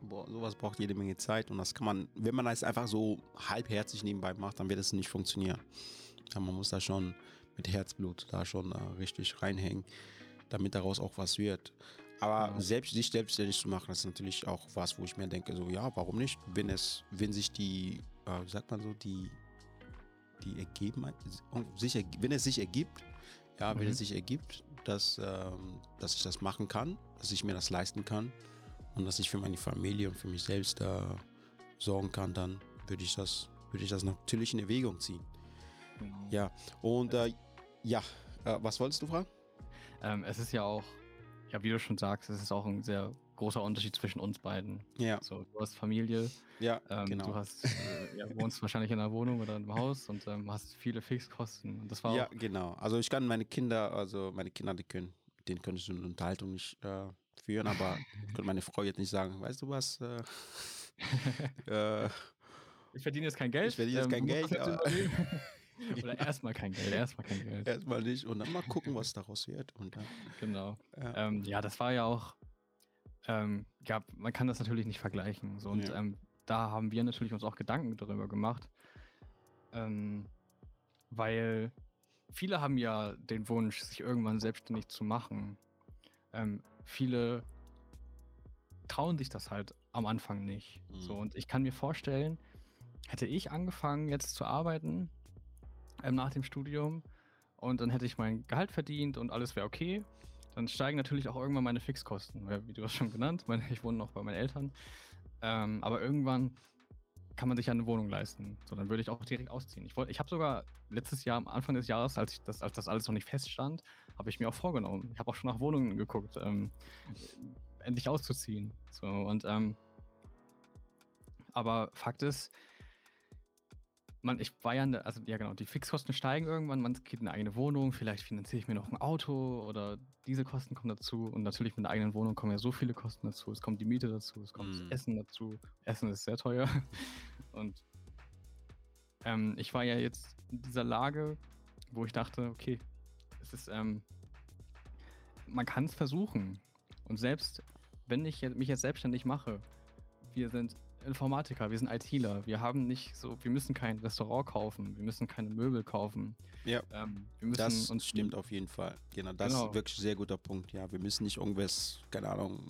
boah, sowas braucht jede Menge Zeit und das kann man, wenn man das einfach so halbherzig nebenbei macht, dann wird es nicht funktionieren. Ja, man muss da schon mit Herzblut da schon äh, richtig reinhängen, damit daraus auch was wird. Aber ja. selbst sich selbstständig zu machen, ist natürlich auch was, wo ich mir denke, so ja, warum nicht? Wenn es, wenn sich die, äh, sagt man so, die die ergeben, sich, wenn es sich ergibt, ja, wenn mhm. es sich ergibt, dass, ähm, dass ich das machen kann, dass ich mir das leisten kann und dass ich für meine Familie und für mich selbst äh, sorgen kann, dann würde ich das, würde ich das natürlich in Erwägung ziehen. Genau. Ja, und äh, ja, äh, was wolltest du fragen? Ähm, es ist ja auch, ja, wie du schon sagst, es ist auch ein sehr großer Unterschied zwischen uns beiden. Ja. So, du hast Familie. Ja, ähm, genau. Du hast, äh, ja, wohnst [LAUGHS] wahrscheinlich in einer Wohnung oder im Haus und ähm, hast viele Fixkosten. Und das war ja, genau. Also ich kann meine Kinder, also meine Kinder, die können, denen könnte ich eine Unterhaltung nicht äh, führen, aber [LAUGHS] könnte meine Frau jetzt nicht sagen, weißt du was? Äh, [LAUGHS] äh ich verdiene jetzt kein Geld. Ich verdiene jetzt kein ähm, Geld. [LAUGHS] Oder erstmal kein Geld, erstmal kein Geld. Erstmal nicht und dann mal gucken, was daraus wird. Und dann, genau. Ja. Ähm, ja, das war ja auch, ähm, ja, man kann das natürlich nicht vergleichen. So, und ja. ähm, da haben wir natürlich uns auch Gedanken darüber gemacht. Ähm, weil viele haben ja den Wunsch, sich irgendwann selbstständig zu machen. Ähm, viele trauen sich das halt am Anfang nicht. Mhm. So, und ich kann mir vorstellen, hätte ich angefangen jetzt zu arbeiten ähm, nach dem Studium und dann hätte ich mein Gehalt verdient und alles wäre okay, dann steigen natürlich auch irgendwann meine Fixkosten, wie du hast schon genannt. [LAUGHS] Ich wohne noch bei meinen Eltern. Ähm, aber irgendwann kann man sich ja eine Wohnung leisten. So, dann würde ich auch direkt ausziehen. Ich, ich habe sogar letztes Jahr, am Anfang des Jahres, als, ich das, als das alles noch nicht feststand, habe ich mir auch vorgenommen. Ich habe auch schon nach Wohnungen geguckt, ähm, endlich auszuziehen. So, und, ähm, aber Fakt ist, man, ich war ja, also ja genau, die Fixkosten steigen irgendwann, man geht in eine eigene Wohnung, vielleicht finanziere ich mir noch ein Auto oder diese Kosten kommen dazu und natürlich mit einer eigenen Wohnung kommen ja so viele Kosten dazu. Es kommt die Miete dazu, es kommt mm. das Essen dazu. Essen ist sehr teuer [LAUGHS] und ähm, ich war ja jetzt in dieser Lage, wo ich dachte, okay, es ist, ähm, man kann es versuchen und selbst wenn ich mich jetzt selbstständig mache, wir sind Informatiker, wir sind ITler. Wir haben nicht so, wir müssen kein Restaurant kaufen, wir müssen keine Möbel kaufen. Ja, ähm, das uns stimmt auf jeden Fall. Genau, das genau. ist wirklich ein sehr guter Punkt. Ja, wir müssen nicht irgendwas, keine Ahnung,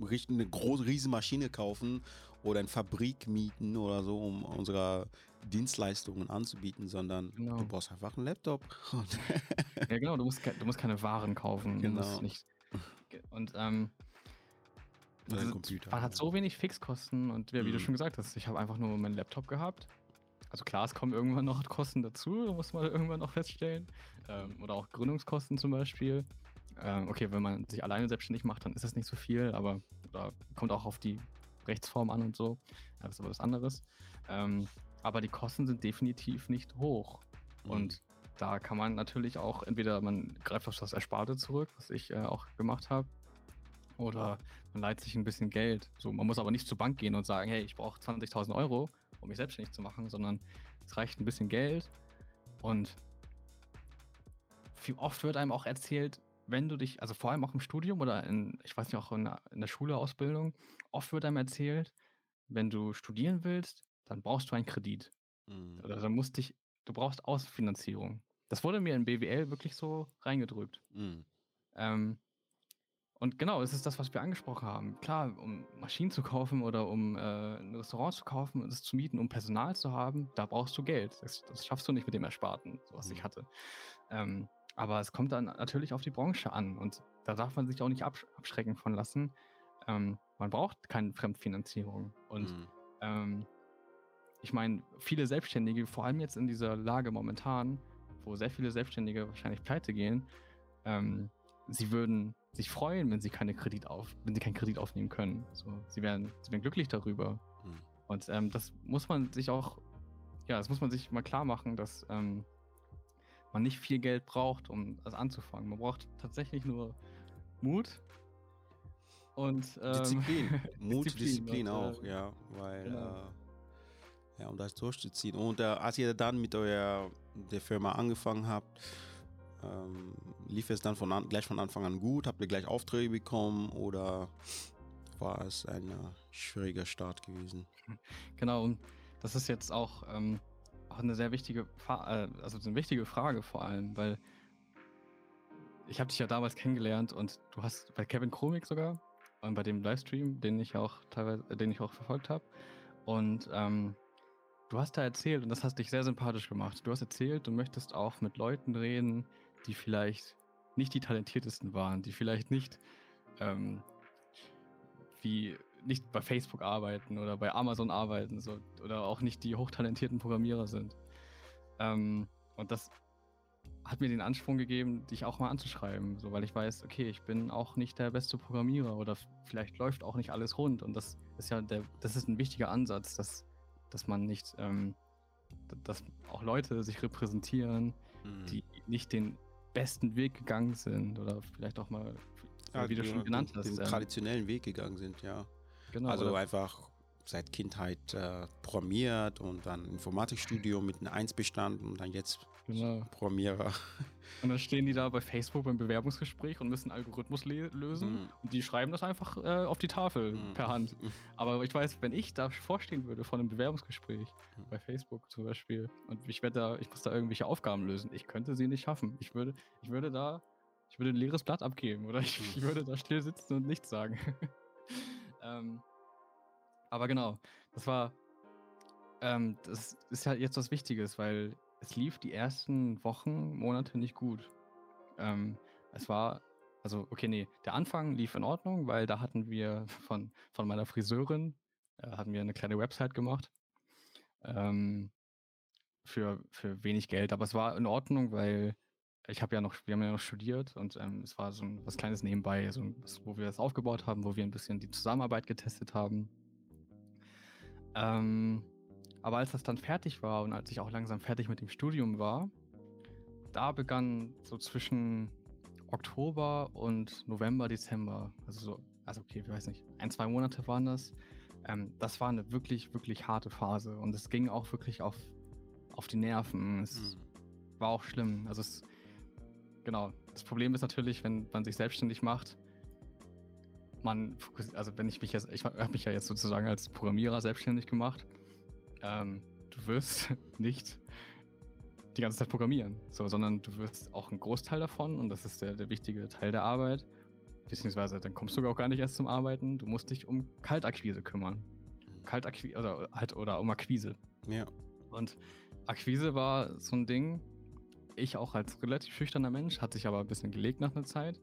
eine große Riesenmaschine kaufen oder eine Fabrik mieten oder so, um unsere Dienstleistungen anzubieten, sondern genau. du brauchst einfach einen Laptop. ja, genau, du musst, du musst keine Waren kaufen. Genau. Und ähm, also, Computer. Man hat so wenig Fixkosten und ja, wie mhm. du schon gesagt hast, ich habe einfach nur meinen Laptop gehabt. Also klar, es kommen irgendwann noch Kosten dazu, muss man [LAUGHS] irgendwann noch feststellen. Ähm, oder auch Gründungskosten zum Beispiel. Ähm, okay, wenn man sich alleine selbstständig macht, dann ist das nicht so viel, aber da kommt auch auf die Rechtsform an und so. Das ist aber was anderes. Ähm, aber die Kosten sind definitiv nicht hoch. Mhm. Und da kann man natürlich auch, entweder man greift auf das Ersparte zurück, was ich äh, auch gemacht habe, oder man leiht sich ein bisschen Geld. So, man muss aber nicht zur Bank gehen und sagen, hey, ich brauche 20.000 Euro, um mich selbstständig zu machen, sondern es reicht ein bisschen Geld. Und oft wird einem auch erzählt, wenn du dich, also vor allem auch im Studium oder in, ich weiß nicht, auch in der, in der Schule, Ausbildung, oft wird einem erzählt, wenn du studieren willst, dann brauchst du einen Kredit. Mhm. Oder dann musst dich, du brauchst Ausfinanzierung. Das wurde mir in BWL wirklich so reingedrückt. Mhm. Ähm, und genau, es ist das, was wir angesprochen haben. Klar, um Maschinen zu kaufen oder um äh, ein Restaurant zu kaufen und es zu mieten, um Personal zu haben, da brauchst du Geld. Das, das schaffst du nicht mit dem Ersparten, so was mhm. ich hatte. Ähm, aber es kommt dann natürlich auf die Branche an und da darf man sich auch nicht absch abschrecken von lassen. Ähm, man braucht keine Fremdfinanzierung. Und mhm. ähm, ich meine, viele Selbstständige, vor allem jetzt in dieser Lage momentan, wo sehr viele Selbstständige wahrscheinlich pleite gehen, ähm, sie würden sich freuen, wenn sie keine Kredit auf, wenn sie keinen Kredit aufnehmen können. So, sie werden, sie werden glücklich darüber. Mhm. Und ähm, das muss man sich auch, ja, das muss man sich mal klar machen, dass ähm, man nicht viel Geld braucht, um das anzufangen. Man braucht tatsächlich nur Mut und ähm, Disziplin. [LAUGHS] Mut, Disziplin, Disziplin und, auch, äh, ja, weil genau. äh, ja, um das durchzuziehen. Und äh, als ihr dann mit eurer der Firma angefangen habt, ähm, lief es dann von an, gleich von Anfang an gut? Habt ihr gleich Aufträge bekommen oder war es ein äh, schwieriger Start gewesen? Genau, und das ist jetzt auch, ähm, auch eine sehr wichtige, äh, also eine wichtige Frage vor allem, weil ich habe dich ja damals kennengelernt und du hast bei Kevin Chromik sogar und bei dem Livestream, den ich auch teilweise, den ich auch verfolgt habe. Und ähm, du hast da erzählt, und das hast dich sehr sympathisch gemacht. Du hast erzählt, du möchtest auch mit Leuten reden, die vielleicht nicht die talentiertesten waren, die vielleicht nicht ähm, wie nicht bei Facebook arbeiten oder bei Amazon arbeiten so, oder auch nicht die hochtalentierten Programmierer sind. Ähm, und das hat mir den Ansporn gegeben, dich auch mal anzuschreiben, so weil ich weiß, okay, ich bin auch nicht der beste Programmierer oder vielleicht läuft auch nicht alles rund und das ist ja der, das ist ein wichtiger Ansatz, dass, dass man nicht, ähm, dass auch Leute sich repräsentieren, mhm. die nicht den besten Weg gegangen sind oder vielleicht auch mal, ja, wie du schon genannt hast, den ähm, traditionellen Weg gegangen sind, ja. Genau. Also einfach seit Kindheit äh, programmiert und dann Informatikstudium mit einem Eins bestanden und dann jetzt genau. Programmierer. Und dann stehen die da bei Facebook beim Bewerbungsgespräch und müssen Algorithmus lösen mhm. und die schreiben das einfach äh, auf die Tafel mhm. per Hand. Mhm. [LAUGHS] Aber ich weiß, wenn ich da vorstehen würde vor einem Bewerbungsgespräch mhm. bei Facebook zum Beispiel und ich werde da, ich muss da irgendwelche Aufgaben lösen, ich könnte sie nicht schaffen. Ich würde, ich würde da, ich würde ein leeres Blatt abgeben oder ich, ich würde da still sitzen und nichts sagen. [LAUGHS] ähm, aber genau, das war, ähm, das ist ja jetzt was Wichtiges, weil es lief die ersten Wochen, Monate nicht gut. Ähm, es war, also, okay, nee, der Anfang lief in Ordnung, weil da hatten wir von, von meiner Friseurin, äh, hatten wir eine kleine Website gemacht. Ähm, für, für wenig Geld, aber es war in Ordnung, weil ich habe ja noch, wir haben ja noch studiert und ähm, es war so ein, was Kleines nebenbei, so was, wo wir das aufgebaut haben, wo wir ein bisschen die Zusammenarbeit getestet haben. Ähm, aber als das dann fertig war und als ich auch langsam fertig mit dem Studium war, da begann so zwischen Oktober und November, Dezember, also so, also okay, ich weiß nicht, ein, zwei Monate waren das. Ähm, das war eine wirklich, wirklich harte Phase und es ging auch wirklich auf, auf die Nerven. Es mhm. war auch schlimm. Also es, genau, das Problem ist natürlich, wenn man sich selbstständig macht, man also wenn ich mich jetzt, ich habe mich ja jetzt sozusagen als Programmierer selbstständig gemacht. Ähm, du wirst [LAUGHS] nicht die ganze Zeit programmieren, so, sondern du wirst auch einen Großteil davon, und das ist der, der wichtige Teil der Arbeit, beziehungsweise dann kommst du auch gar nicht erst zum Arbeiten, du musst dich um Kaltakquise kümmern. Kaltakquise, oder halt, oder um Akquise. Ja. Und Akquise war so ein Ding, ich auch als relativ schüchterner Mensch, hat sich aber ein bisschen gelegt nach einer Zeit.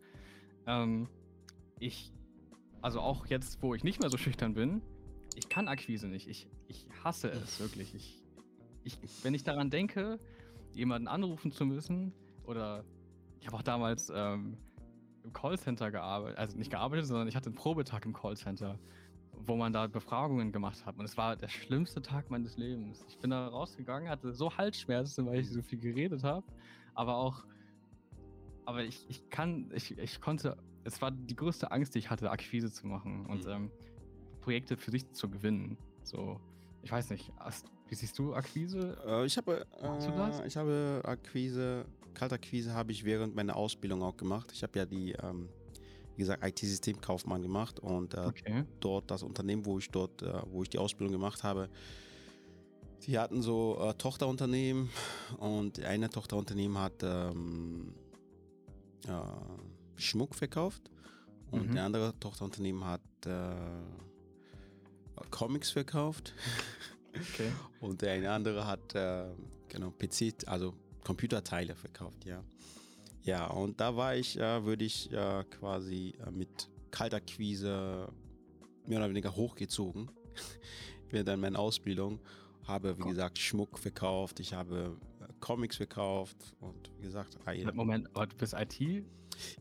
Ähm, ich also auch jetzt, wo ich nicht mehr so schüchtern bin, ich kann Akquise nicht. Ich, ich hasse es wirklich. Ich, ich, wenn ich daran denke, jemanden anrufen zu müssen, oder ich habe auch damals ähm, im Callcenter gearbeitet, also nicht gearbeitet, sondern ich hatte einen Probetag im Callcenter, wo man da Befragungen gemacht hat. Und es war der schlimmste Tag meines Lebens. Ich bin da rausgegangen, hatte so Halsschmerzen, weil ich so viel geredet habe, aber auch, aber ich, ich kann, ich, ich konnte es war die größte Angst, die ich hatte, Akquise zu machen und mhm. ähm, Projekte für sich zu gewinnen. So, ich weiß nicht, hast, wie siehst du Akquise? Äh, ich habe, äh, ich habe Akquise, Kaltakquise habe ich während meiner Ausbildung auch gemacht. Ich habe ja die, ähm, wie gesagt, IT-Systemkaufmann gemacht und äh, okay. dort das Unternehmen, wo ich dort, äh, wo ich die Ausbildung gemacht habe, die hatten so äh, Tochterunternehmen und eine Tochterunternehmen hat ähm, Schmuck verkauft und mhm. der andere Tochterunternehmen hat äh, Comics verkauft. Okay. [LAUGHS] und der eine andere hat äh, genau PC, also Computerteile verkauft, ja. Ja, und da war ich, äh, würde ich äh, quasi äh, mit Kaltakquise mehr oder weniger hochgezogen [LAUGHS] während meiner Ausbildung. Habe, wie Gott. gesagt, Schmuck verkauft, ich habe Comics verkauft und wie gesagt, Moment, aber du bist IT?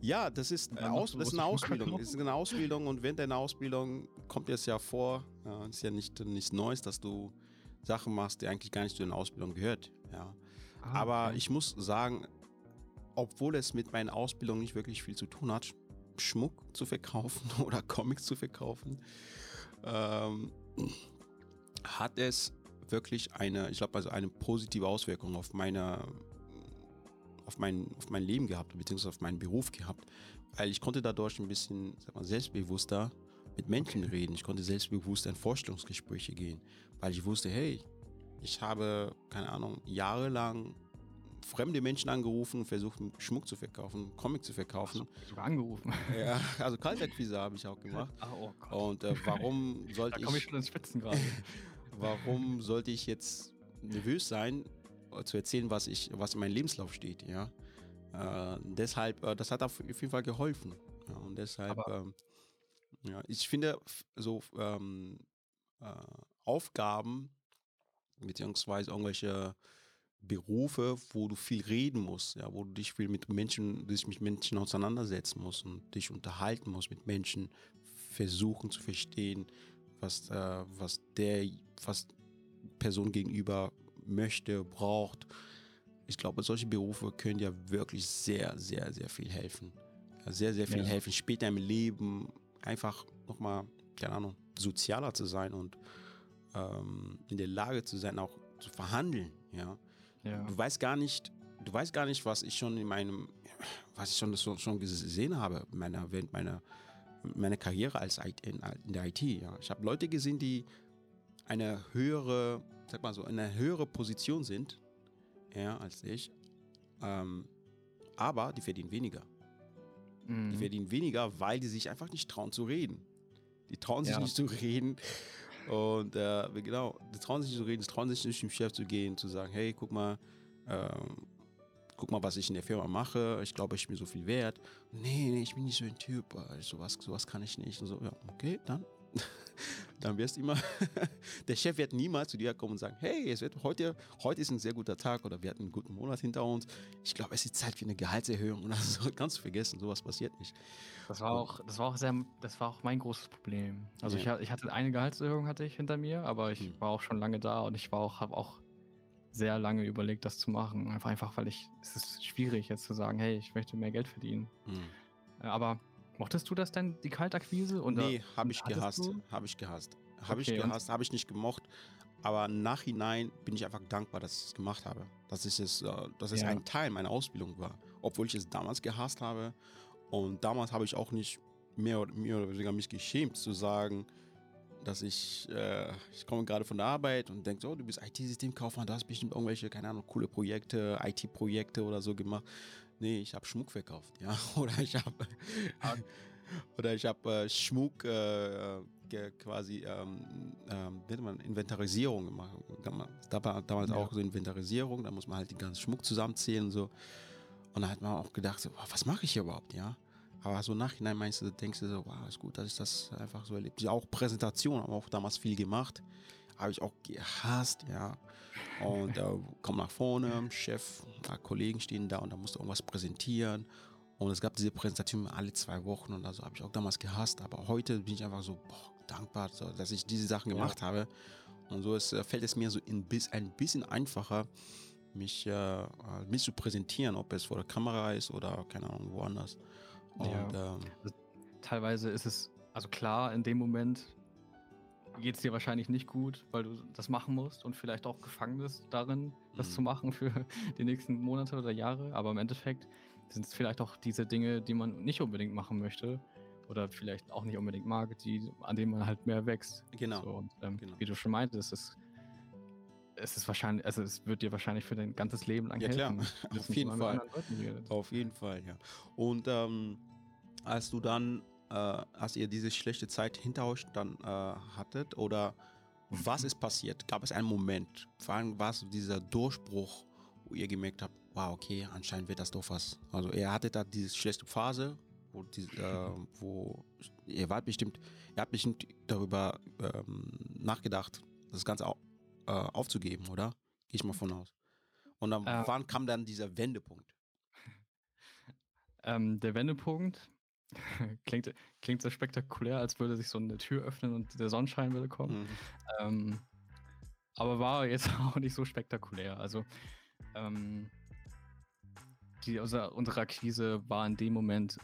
Ja, das ist, eine, Aus, das ist eine Ausbildung. Das ist eine Ausbildung und während deiner Ausbildung kommt es ja vor, ja, ist ja nicht nichts Neues, dass du Sachen machst, die eigentlich gar nicht zu deiner Ausbildung gehört. Ja. Ah, Aber okay. ich muss sagen, obwohl es mit meiner Ausbildung nicht wirklich viel zu tun hat, Schmuck zu verkaufen [LAUGHS] oder Comics zu verkaufen, ähm, hat es wirklich eine, ich glaube, also eine positive Auswirkung auf meine auf mein, auf mein Leben gehabt, beziehungsweise auf meinen Beruf gehabt, weil ich konnte dadurch ein bisschen sag mal, selbstbewusster mit Menschen okay. reden. Ich konnte selbstbewusster in Vorstellungsgespräche gehen, weil ich wusste, hey, ich habe, keine Ahnung, jahrelang fremde Menschen angerufen und versucht, Schmuck zu verkaufen, Comic zu verkaufen. Ach, sogar angerufen. Ja, also Kaltakquise habe ich auch [LAUGHS] gemacht. Oh, und äh, warum [LAUGHS] sollte ich. Da komme ich schon ins Spitzen gerade. [LAUGHS] warum sollte ich jetzt nervös sein, äh, zu erzählen, was ich, was in meinem Lebenslauf steht, ja. Äh, deshalb, äh, das hat auf jeden Fall geholfen. Ja, und deshalb, ähm, ja, ich finde so ähm, äh, Aufgaben beziehungsweise irgendwelche Berufe, wo du viel reden musst, ja, wo du dich viel mit Menschen, dich mit Menschen auseinandersetzen musst und dich unterhalten musst mit Menschen, versuchen zu verstehen, was, äh, was der, was Person gegenüber möchte, braucht. Ich glaube, solche Berufe können dir wirklich sehr, sehr, sehr viel helfen. Sehr, sehr viel ja. helfen, später im Leben einfach nochmal, keine Ahnung, sozialer zu sein und ähm, in der Lage zu sein, auch zu verhandeln, ja. ja. Du weißt gar nicht, du weißt gar nicht, was ich schon in meinem, was ich schon, schon gesehen habe, meiner, während meiner, meiner Karriere als in, in der IT. Ja. Ich habe Leute gesehen, die eine höhere, sag mal so, eine höhere Position sind, ja, als ich, ähm, aber die verdienen weniger. Mhm. Die verdienen weniger, weil die sich einfach nicht trauen zu reden. Die trauen sich ja. nicht zu reden. Und äh, genau, die trauen sich nicht zu reden, die trauen sich nicht zum Chef zu gehen, zu sagen, hey, guck mal, ähm, guck mal, was ich in der Firma mache. Ich glaube, ich bin so viel wert. Nee, nee, ich bin nicht so ein Typ. Äh, sowas, sowas kann ich nicht. Und so, ja, okay, dann. [LAUGHS] dann wirst du immer, [LAUGHS] der Chef wird niemals zu dir kommen und sagen, hey, es wird heute, heute ist ein sehr guter Tag oder wir hatten einen guten Monat hinter uns. Ich glaube, es ist Zeit für eine Gehaltserhöhung oder [LAUGHS] so. Ganz vergessen, sowas passiert nicht. Das war auch, das war auch sehr, das war auch mein großes Problem. Also ja. ich, ich, hatte eine Gehaltserhöhung hatte ich hinter mir, aber ich hm. war auch schon lange da und ich war auch, habe auch sehr lange überlegt, das zu machen. Einfach, einfach, weil ich, es ist schwierig jetzt zu sagen, hey, ich möchte mehr Geld verdienen. Hm. Aber Mochtest du das denn, die Kaltakquise? Oder nee, habe ich gehasst. Habe ich gehasst. Habe ich gehasst, habe ich nicht gemocht. Aber Nachhinein bin ich einfach dankbar, dass ich es gemacht habe. Dass, ich es, äh, dass es ja. ein Teil meiner Ausbildung war. Obwohl ich es damals gehasst habe. Und damals habe ich auch nicht mehr oder, mehr oder weniger mich geschämt zu sagen, dass ich, äh, ich komme gerade von der Arbeit und denke so, oh, du bist IT-Systemkaufmann, du hast bestimmt irgendwelche, keine Ahnung, coole Projekte, IT-Projekte oder so gemacht. Nee, ich habe Schmuck verkauft, ja. [LAUGHS] Oder ich habe oder ich habe äh, Schmuck äh, quasi ähm, ähm, man Inventarisierung gemacht. Da war damals ja. auch so Inventarisierung, da muss man halt den ganzen Schmuck zusammenzählen und so. Und da hat man auch gedacht, so, was mache ich hier überhaupt, ja? Aber so nachhinein meinst du, denkst du so, wow, ist gut, dass ich das einfach so erlebt. Auch Präsentation haben auch damals viel gemacht. Habe ich auch gehasst, ja. Und äh, komm nach vorne, Chef, Kollegen stehen da und da musst du irgendwas präsentieren. Und es gab diese Präsentation alle zwei Wochen und also habe ich auch damals gehasst. Aber heute bin ich einfach so boah, dankbar, so, dass ich diese Sachen gemacht ja. habe. Und so ist, äh, fällt es mir so ein, ein bisschen einfacher, mich, äh, mich zu präsentieren, ob es vor der Kamera ist oder keine Ahnung, woanders. Und, ja. ähm, also, teilweise ist es, also klar, in dem Moment geht es dir wahrscheinlich nicht gut, weil du das machen musst und vielleicht auch gefangen bist darin, das mhm. zu machen für [LAUGHS] die nächsten Monate oder Jahre. Aber im Endeffekt sind es vielleicht auch diese Dinge, die man nicht unbedingt machen möchte oder vielleicht auch nicht unbedingt mag, die, an denen man halt mehr wächst. Genau. So, und, ähm, genau. Wie du schon meintest, es, es ist wahrscheinlich, also es wird dir wahrscheinlich für dein ganzes Leben lang ja, helfen. [LAUGHS] Klar. Auf jeden Fall. Auf jeden Fall, ja. Und ähm, als du dann äh, als ihr diese schlechte Zeit hinter euch dann äh, hattet? Oder was ist passiert? Gab es einen Moment? Vor allem war es dieser Durchbruch, wo ihr gemerkt habt, wow, okay, anscheinend wird das doch was. Also ihr hattet da diese schlechte Phase, wo, die, äh, [LAUGHS] wo ihr wart bestimmt, ihr habt bestimmt darüber ähm, nachgedacht, das Ganze au äh, aufzugeben, oder? Gehe ich mal von aus. Und dann, äh, wann kam dann dieser Wendepunkt? [LAUGHS] Ähm, der Wendepunkt [LAUGHS] klingt, klingt so spektakulär, als würde sich so eine Tür öffnen und der Sonnenschein würde kommen. Mhm. Ähm, aber war jetzt [LAUGHS] auch nicht so spektakulär. Also ähm, die, unsere, unsere Akquise war in dem Moment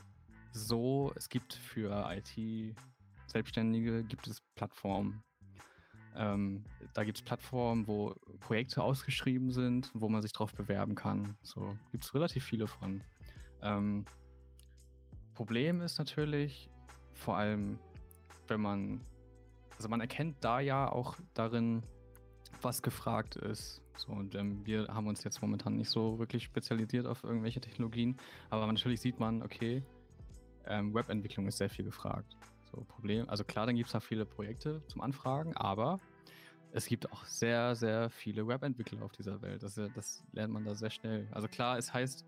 so, es gibt für IT-Selbstständige gibt es Plattformen. Ähm, da gibt es Plattformen, wo Projekte ausgeschrieben sind, wo man sich drauf bewerben kann. So gibt es relativ viele von. Ähm, Problem ist natürlich, vor allem, wenn man, also man erkennt da ja auch darin, was gefragt ist. So, und ähm, wir haben uns jetzt momentan nicht so wirklich spezialisiert auf irgendwelche Technologien, aber natürlich sieht man, okay, ähm, Webentwicklung ist sehr viel gefragt. So, Problem, also klar, dann gibt es da viele Projekte zum Anfragen, aber es gibt auch sehr, sehr viele Webentwickler auf dieser Welt. Das, das lernt man da sehr schnell. Also klar, es heißt,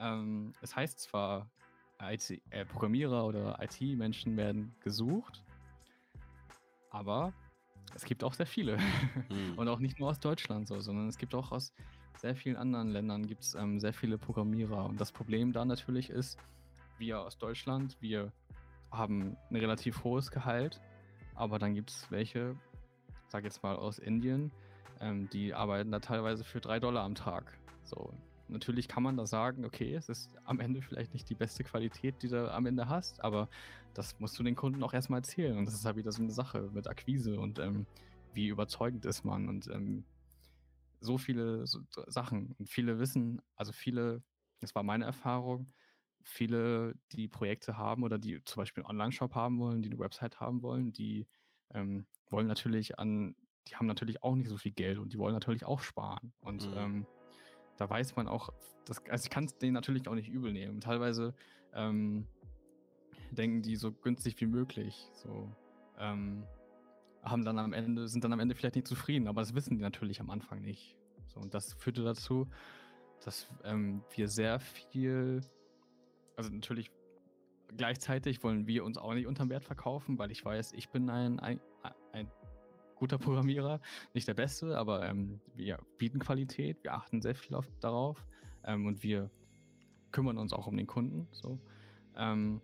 ähm, es heißt zwar, IT, äh, Programmierer oder IT-Menschen werden gesucht, aber es gibt auch sehr viele. Mhm. [LAUGHS] Und auch nicht nur aus Deutschland so, sondern es gibt auch aus sehr vielen anderen Ländern gibt es ähm, sehr viele Programmierer. Und das Problem da natürlich ist, wir aus Deutschland, wir haben ein relativ hohes Gehalt, aber dann gibt es welche, sag jetzt mal aus Indien, ähm, die arbeiten da teilweise für drei Dollar am Tag. So, natürlich kann man da sagen, okay, es ist am Ende vielleicht nicht die beste Qualität, die du am Ende hast, aber das musst du den Kunden auch erstmal erzählen. Und das ist halt wieder so eine Sache mit Akquise und ähm, wie überzeugend ist man und ähm, so viele so Sachen. Und viele wissen, also viele, das war meine Erfahrung, viele, die Projekte haben oder die zum Beispiel einen Online-Shop haben wollen, die eine Website haben wollen, die ähm, wollen natürlich an, die haben natürlich auch nicht so viel Geld und die wollen natürlich auch sparen. Und mhm. ähm, da weiß man auch, das, also ich kann es denen natürlich auch nicht übel nehmen. Teilweise ähm, denken die so günstig wie möglich. So, ähm, haben dann am Ende, sind dann am Ende vielleicht nicht zufrieden, aber das wissen die natürlich am Anfang nicht. So, und das führte dazu, dass ähm, wir sehr viel, also natürlich gleichzeitig wollen wir uns auch nicht unterm Wert verkaufen, weil ich weiß, ich bin ein, ein, ein guter Programmierer, nicht der Beste, aber ähm, wir bieten Qualität, wir achten sehr viel auf, darauf ähm, und wir kümmern uns auch um den Kunden. So. Ähm,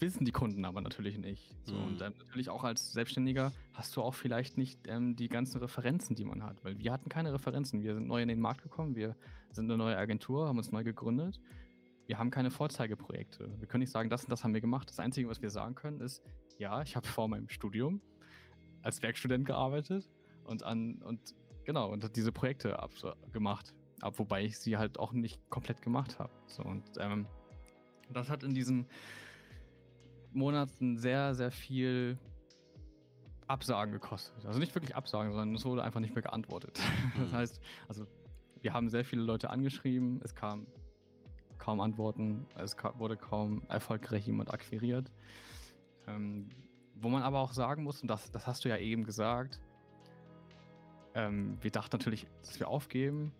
wissen die Kunden aber natürlich nicht. So, mhm. Und ähm, natürlich auch als Selbstständiger hast du auch vielleicht nicht ähm, die ganzen Referenzen, die man hat, weil wir hatten keine Referenzen. Wir sind neu in den Markt gekommen, wir sind eine neue Agentur, haben uns neu gegründet. Wir haben keine Vorzeigeprojekte. Wir können nicht sagen, das und das haben wir gemacht. Das Einzige, was wir sagen können, ist, ja, ich habe vor meinem Studium als Werkstudent gearbeitet und an und genau und diese Projekte ab, gemacht, ab, wobei ich sie halt auch nicht komplett gemacht habe. So und ähm, das hat in diesen Monaten sehr, sehr viel Absagen gekostet. Also nicht wirklich Absagen, sondern es wurde einfach nicht mehr geantwortet. [LAUGHS] Das mhm. heißt, also wir haben sehr viele Leute angeschrieben, es kam kaum Antworten, es wurde kaum erfolgreich jemand akquiriert. Ähm, wo man aber auch sagen muss, und das, das hast du ja eben gesagt, ähm, wir dachten natürlich, dass wir aufgeben.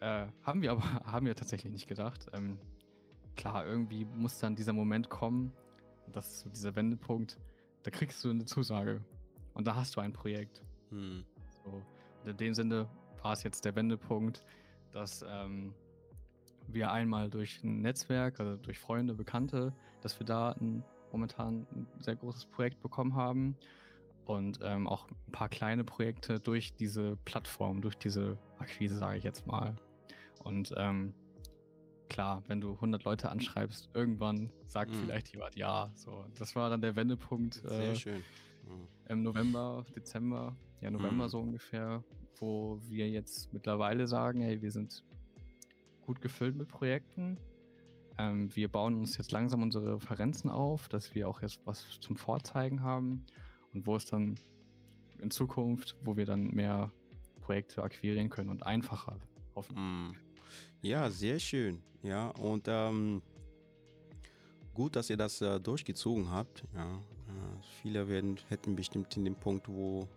Äh, haben wir aber [LAUGHS] haben wir tatsächlich nicht gedacht. Ähm, klar, irgendwie muss dann dieser Moment kommen, das ist so dieser Wendepunkt, da kriegst du eine Zusage und da hast du ein Projekt. Hm. So, in dem Sinne war es jetzt der Wendepunkt, dass ähm, wir einmal durch ein Netzwerk, also durch Freunde, Bekannte, dass wir da ein momentan ein sehr großes Projekt bekommen haben und ähm, auch ein paar kleine Projekte durch diese Plattform, durch diese Akquise, sage ich jetzt mal. Und ähm, klar, wenn du 100 Leute anschreibst, irgendwann sagt mhm. vielleicht jemand ja. So, das war dann der Wendepunkt. Sehr äh, schön. Mhm. Im November, Dezember, ja November mhm. so ungefähr, wo wir jetzt mittlerweile sagen, hey, wir sind gut gefüllt mit Projekten ähm, wir bauen uns jetzt langsam unsere Referenzen auf, dass wir auch jetzt was zum Vorzeigen haben und wo es dann in Zukunft, wo wir dann mehr Projekte akquirieren können und einfacher hoffen. Ja, sehr schön. Ja, und ähm, gut, dass ihr das äh, durchgezogen habt. Ja, äh, viele werden, hätten bestimmt in dem Punkt, wo,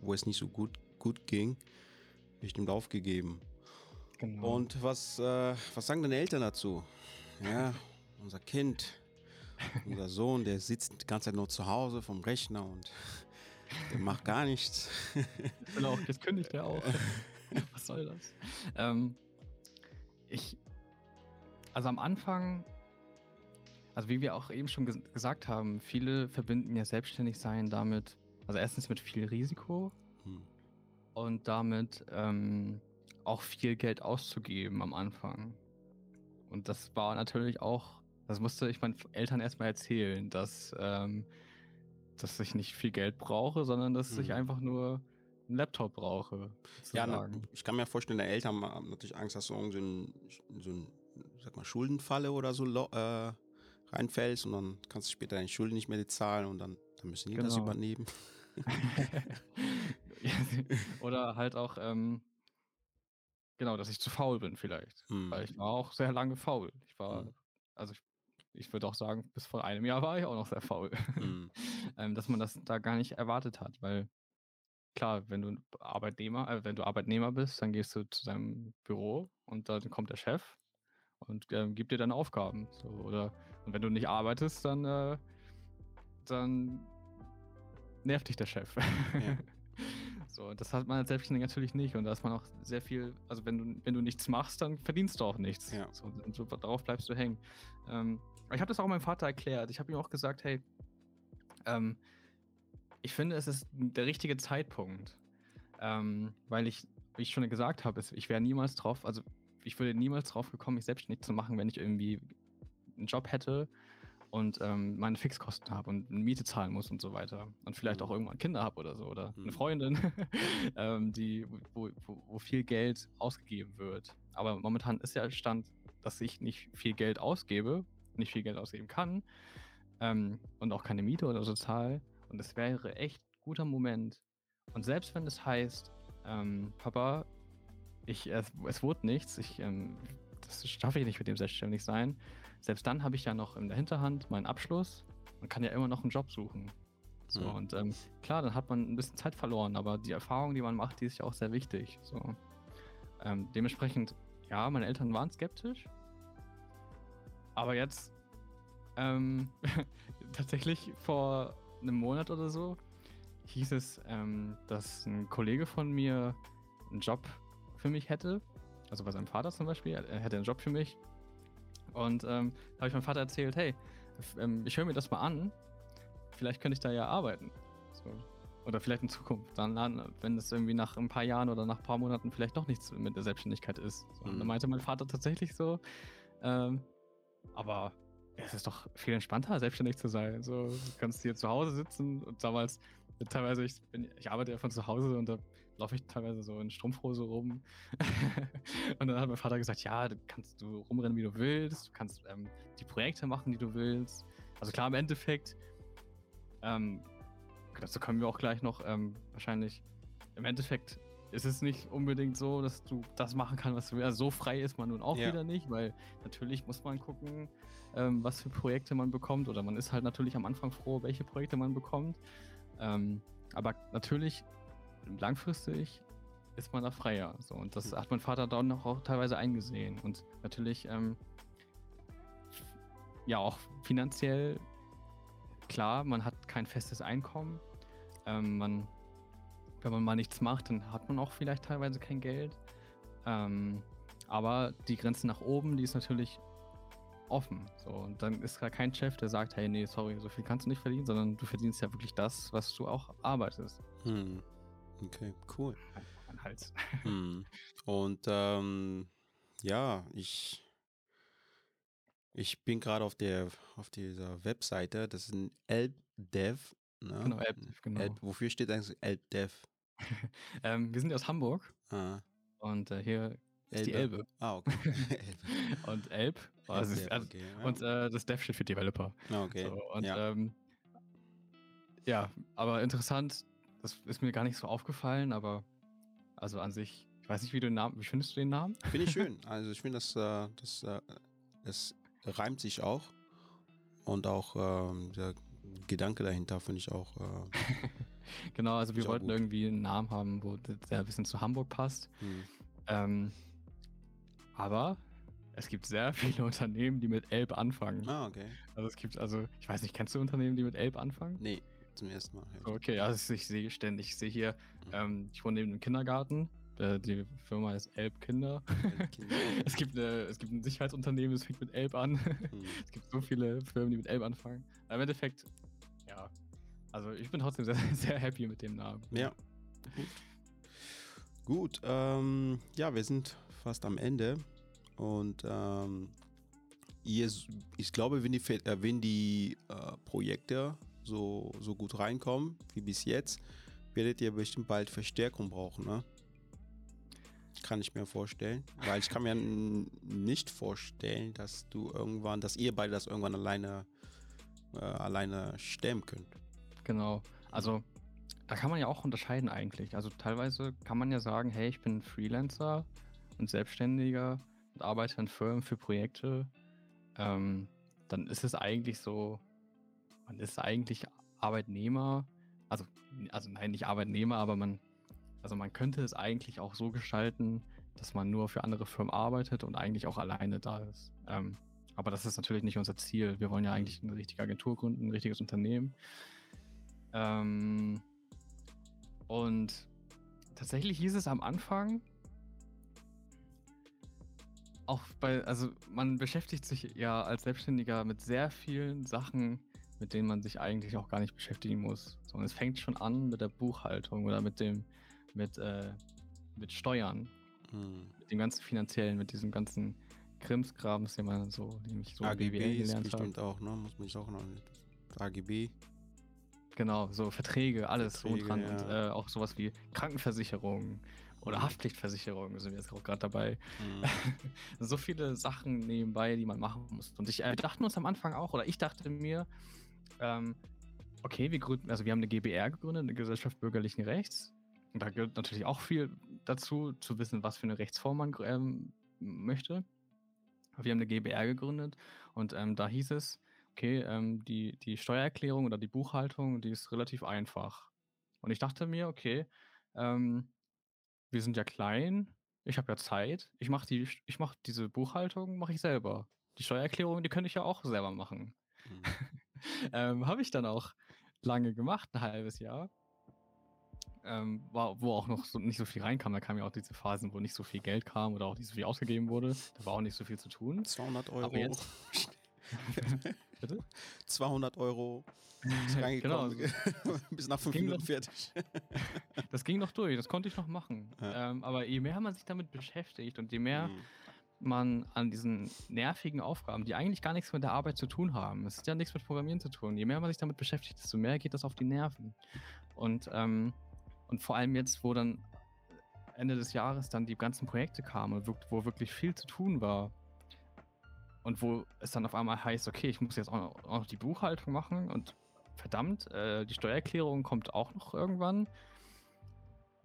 wo es nicht so gut, gut ging, bestimmt aufgegeben. Genau. Und was, äh, was sagen deine Eltern dazu? Ja, [LAUGHS] unser Kind, unser Sohn, der sitzt die ganze Zeit nur zu Hause vom Rechner und der macht gar nichts. Genau, jetzt kündigt er auch. [LAUGHS] Was soll das? Ähm, ich, also am Anfang, also wie wir auch eben schon ges gesagt haben, viele verbinden ja selbstständig sein damit, also erstens mit viel Risiko hm. und damit ähm, auch viel Geld auszugeben am Anfang. Und das war natürlich auch, das musste ich meinen Eltern erstmal erzählen, dass, ähm, dass ich nicht viel Geld brauche, sondern dass mhm. ich einfach nur einen Laptop brauche. Ja, na, ich kann mir vorstellen, deine Eltern haben natürlich Angst, dass du irgendwie so ein, so ein sag mal, Schuldenfalle oder so äh, reinfällst und dann kannst du später deine Schulden nicht mehr bezahlen und dann, dann müssen die genau. das übernehmen. [LAUGHS] oder halt auch, ähm, Genau, dass ich zu faul bin vielleicht. Mhm. Weil ich war auch sehr lange faul. Ich war, mhm. also ich ich würde auch sagen, bis vor einem Jahr war ich auch noch sehr faul. Mhm. [LAUGHS] ähm, dass man das da gar nicht erwartet hat, weil klar, wenn du Arbeitnehmer, äh, wenn du Arbeitnehmer bist, dann gehst du zu deinem Büro und dann kommt der Chef und äh, gibt dir deine Aufgaben. So, oder und wenn du nicht arbeitest, dann, äh, dann nervt dich der Chef. Ja. [LAUGHS] so, das hat man als Selbstständiger natürlich nicht. Und da ist man auch sehr viel, also wenn du, wenn du nichts machst, dann verdienst du auch nichts. Ja. So, und so, darauf bleibst du hängen. Ähm, ich habe das auch meinem Vater erklärt. Ich habe ihm auch gesagt, hey, ähm, ich finde, es ist der richtige Zeitpunkt. Ähm, weil ich, wie ich schon gesagt habe, ich wäre niemals drauf, also ich würde niemals drauf gekommen, mich selbstständig zu machen, wenn ich irgendwie einen Job hätte und ähm, meine Fixkosten habe und eine Miete zahlen muss und so weiter. Und vielleicht auch mhm. irgendwann Kinder habe oder so oder eine mhm. Freundin, [LAUGHS] ähm, die, wo, wo, wo, viel Geld ausgegeben wird. Aber momentan ist ja Stand, dass ich nicht viel Geld ausgebe, nicht viel Geld ausgeben kann ähm, und auch keine Miete oder so zahle. Und es wäre echt guter Moment. Und selbst wenn es heißt, ähm, Papa, ich, es, es wurde nichts, ich, ähm, das schaffe ich nicht mit dem selbstständig sein. Selbst dann habe ich ja noch in der Hinterhand meinen Abschluss und kann ja immer noch einen Job suchen. So, mhm. und ähm, klar, dann hat man ein bisschen Zeit verloren, aber die Erfahrung, die man macht, die ist ja auch sehr wichtig. So. Ähm, dementsprechend, ja, meine Eltern waren skeptisch. Aber jetzt, ähm, [LAUGHS] tatsächlich vor einem Monat oder so, hieß es, ähm, dass ein Kollege von mir einen Job für mich hätte. Also bei seinem Vater zum Beispiel. Er hätte einen Job für mich. Und ähm, da habe ich meinem Vater erzählt, hey, ähm, ich höre mir das mal an. Vielleicht könnte ich da ja arbeiten. So. Oder vielleicht in Zukunft. Dann, wenn es irgendwie nach ein paar Jahren oder nach ein paar Monaten vielleicht doch nichts mit der Selbstständigkeit ist. So. Und dann mhm. meinte mein Vater tatsächlich so, ähm, aber es ist doch viel entspannter, selbstständig zu sein. So, du kannst hier zu Hause sitzen und damals, teilweise, ich, bin, ich arbeite ja von zu Hause und da laufe ich teilweise so in Strumpfhose rum. [LAUGHS] und dann hat mein Vater gesagt, ja, du kannst du rumrennen, wie du willst, du kannst ähm, die Projekte machen, die du willst. Also klar, im Endeffekt, ähm, dazu kommen wir auch gleich noch, ähm, wahrscheinlich, im Endeffekt ist es nicht unbedingt so, dass du das machen kannst, was du willst. Also so frei ist man nun auch ja. wieder nicht, weil natürlich muss man gucken, ähm, was für Projekte man bekommt. Oder man ist halt natürlich am Anfang froh, welche Projekte man bekommt. Ähm, aber natürlich langfristig ist man da freier. So. Und das hat mein Vater dann auch teilweise eingesehen. Und natürlich, ähm, ja, auch finanziell, klar, man hat kein festes Einkommen. Ähm, man, wenn man mal nichts macht, dann hat man auch vielleicht teilweise kein Geld. Ähm, aber die Grenze nach oben, die ist natürlich offen. So, und dann ist da kein Chef, der sagt, hey, nee, sorry, so viel kannst du nicht verdienen, sondern du verdienst ja wirklich das, was du auch arbeitest. Hm. Okay, cool. Mein Hals. [LAUGHS] Hm. Und ähm, ja, ich, ich bin gerade auf der auf dieser Webseite, das ist ein ElbDev. Ne? Genau, ElbDev, genau. Elb, wofür steht eigentlich ElbDev? [LAUGHS] ähm, wir sind aus Hamburg. Ah. Und äh, hier ist die Elbe. Ah, okay. [LAUGHS] und Elb. Also Elb, also, okay, ja. Und äh, das Dev steht für Developer. Ah, okay. So, und ja. Ähm, ja, aber interessant, das ist mir gar nicht so aufgefallen, aber also an sich, ich weiß nicht, wie du den Namen, wie findest du den Namen? Finde ich schön. [LAUGHS] Also ich finde, das, äh, das, äh, es reimt sich auch. Und auch ähm, der Gedanke dahinter finde ich auch. [LAUGHS] Genau, also wir wollten irgendwie einen Namen haben, wo der ein bisschen zu Hamburg passt. Hm. Ähm, aber es gibt sehr viele [LAUGHS] Unternehmen, die mit Elb anfangen. Ah, okay. Also es gibt, also, ich weiß nicht, kennst du Unternehmen, die mit Elb anfangen? Nee zum ersten Mal. Ja. Okay, also ich sehe ständig, ich sehe hier, mhm. ähm, ich wohne neben dem Kindergarten. Äh, die Firma ist Elb Kinder. Kinder. [LAUGHS] es, gibt eine, es gibt ein Sicherheitsunternehmen, das fängt mit Elb an. Mhm. es gibt so viele Firmen, die mit Elb anfangen. Aber im Endeffekt, ja. Also ich bin trotzdem sehr, [LAUGHS] sehr happy mit dem Namen. Ja. Gut. Gut, ähm, ja, wir sind fast am Ende. Und ähm, ihr, ich glaube, wenn die, äh, wenn die äh, Projekte so, so gut reinkommen wie bis jetzt, werdet ihr bestimmt bald Verstärkung brauchen, ne? Kann ich mir vorstellen. Weil ich kann mir nicht vorstellen, dass du irgendwann, dass ihr beide das irgendwann alleine, äh, alleine stemmen könnt. Genau. Also da kann man ja auch unterscheiden eigentlich. Also teilweise kann man ja sagen, hey, ich bin Freelancer und Selbstständiger und arbeite in Firmen für Projekte. Ähm, dann ist es eigentlich so, man ist eigentlich Arbeitnehmer, also, also nein, nicht Arbeitnehmer, aber man, also man könnte es eigentlich auch so gestalten, dass man nur für andere Firmen arbeitet und eigentlich auch alleine da ist. Ähm, aber das ist natürlich nicht unser Ziel. Wir wollen ja eigentlich eine richtige Agentur gründen, ein richtiges Unternehmen. Ähm, und tatsächlich hieß es am Anfang, auch bei, also man beschäftigt sich ja als Selbstständiger mit sehr vielen Sachen, mit denen man sich eigentlich auch gar nicht beschäftigen muss. Sondern es fängt schon an mit der Buchhaltung oder mit dem, mit, äh, mit Steuern, hm. mit dem ganzen finanziellen, mit diesem ganzen Krimskrams, den man so, den ich so AGB ist bestimmt auch, ne? Muss man sich auch noch AGB. Genau, so Verträge, alles Verträge, so dran. Ja. Und äh, auch sowas wie Krankenversicherung oder mhm. Haftpflichtversicherung sind wir jetzt auch gerade dabei. Mhm. [LAUGHS] so viele Sachen nebenbei, die man machen muss. Und ich, äh, wir dachten uns am Anfang auch, oder ich dachte mir, ähm, okay, wir gründen, also wir haben eine GBR gegründet, eine Gesellschaft bürgerlichen Rechts. Und da gehört natürlich auch viel dazu, zu wissen, was für eine Rechtsform man ähm, möchte. Wir haben eine GBR gegründet und ähm, da hieß es, okay, ähm, die, die Steuererklärung oder die Buchhaltung, die ist relativ einfach. Und ich dachte mir, okay, ähm, wir sind ja klein, ich habe ja Zeit, ich mache die, ich mache diese Buchhaltung, mache ich selber. Die Steuererklärung, die könnte ich ja auch selber machen. Mhm. [LAUGHS] ähm, habe ich dann auch lange gemacht, ein halbes Jahr. Ähm, war, wo auch noch so, nicht so viel reinkam. Da kamen ja auch diese Phasen, wo nicht so viel Geld kam oder auch nicht so viel ausgegeben wurde. Da war auch nicht so viel zu tun. 200 Euro. Aber jetzt, [LAUGHS] [LAUGHS] Bitte? 200 Euro. [LAUGHS] genau. [LAUGHS] Bis nach fünf Minuten noch, fertig. das ging noch [LAUGHS] durch, das konnte ich noch machen. Ja. Ähm, aber je mehr man sich damit beschäftigt und je mehr mhm. man an diesen nervigen Aufgaben, die eigentlich gar nichts mit der Arbeit zu tun haben, es hat ja nichts mit Programmieren zu tun, je mehr man sich damit beschäftigt, desto mehr geht das auf die Nerven. Und, ähm, und vor allem jetzt, wo dann Ende des Jahres dann die ganzen Projekte kamen, wo wirklich viel zu tun war, und wo es dann auf einmal heißt, okay, ich muss jetzt auch noch, die Buchhaltung machen und verdammt, äh, die Steuererklärung kommt auch noch irgendwann.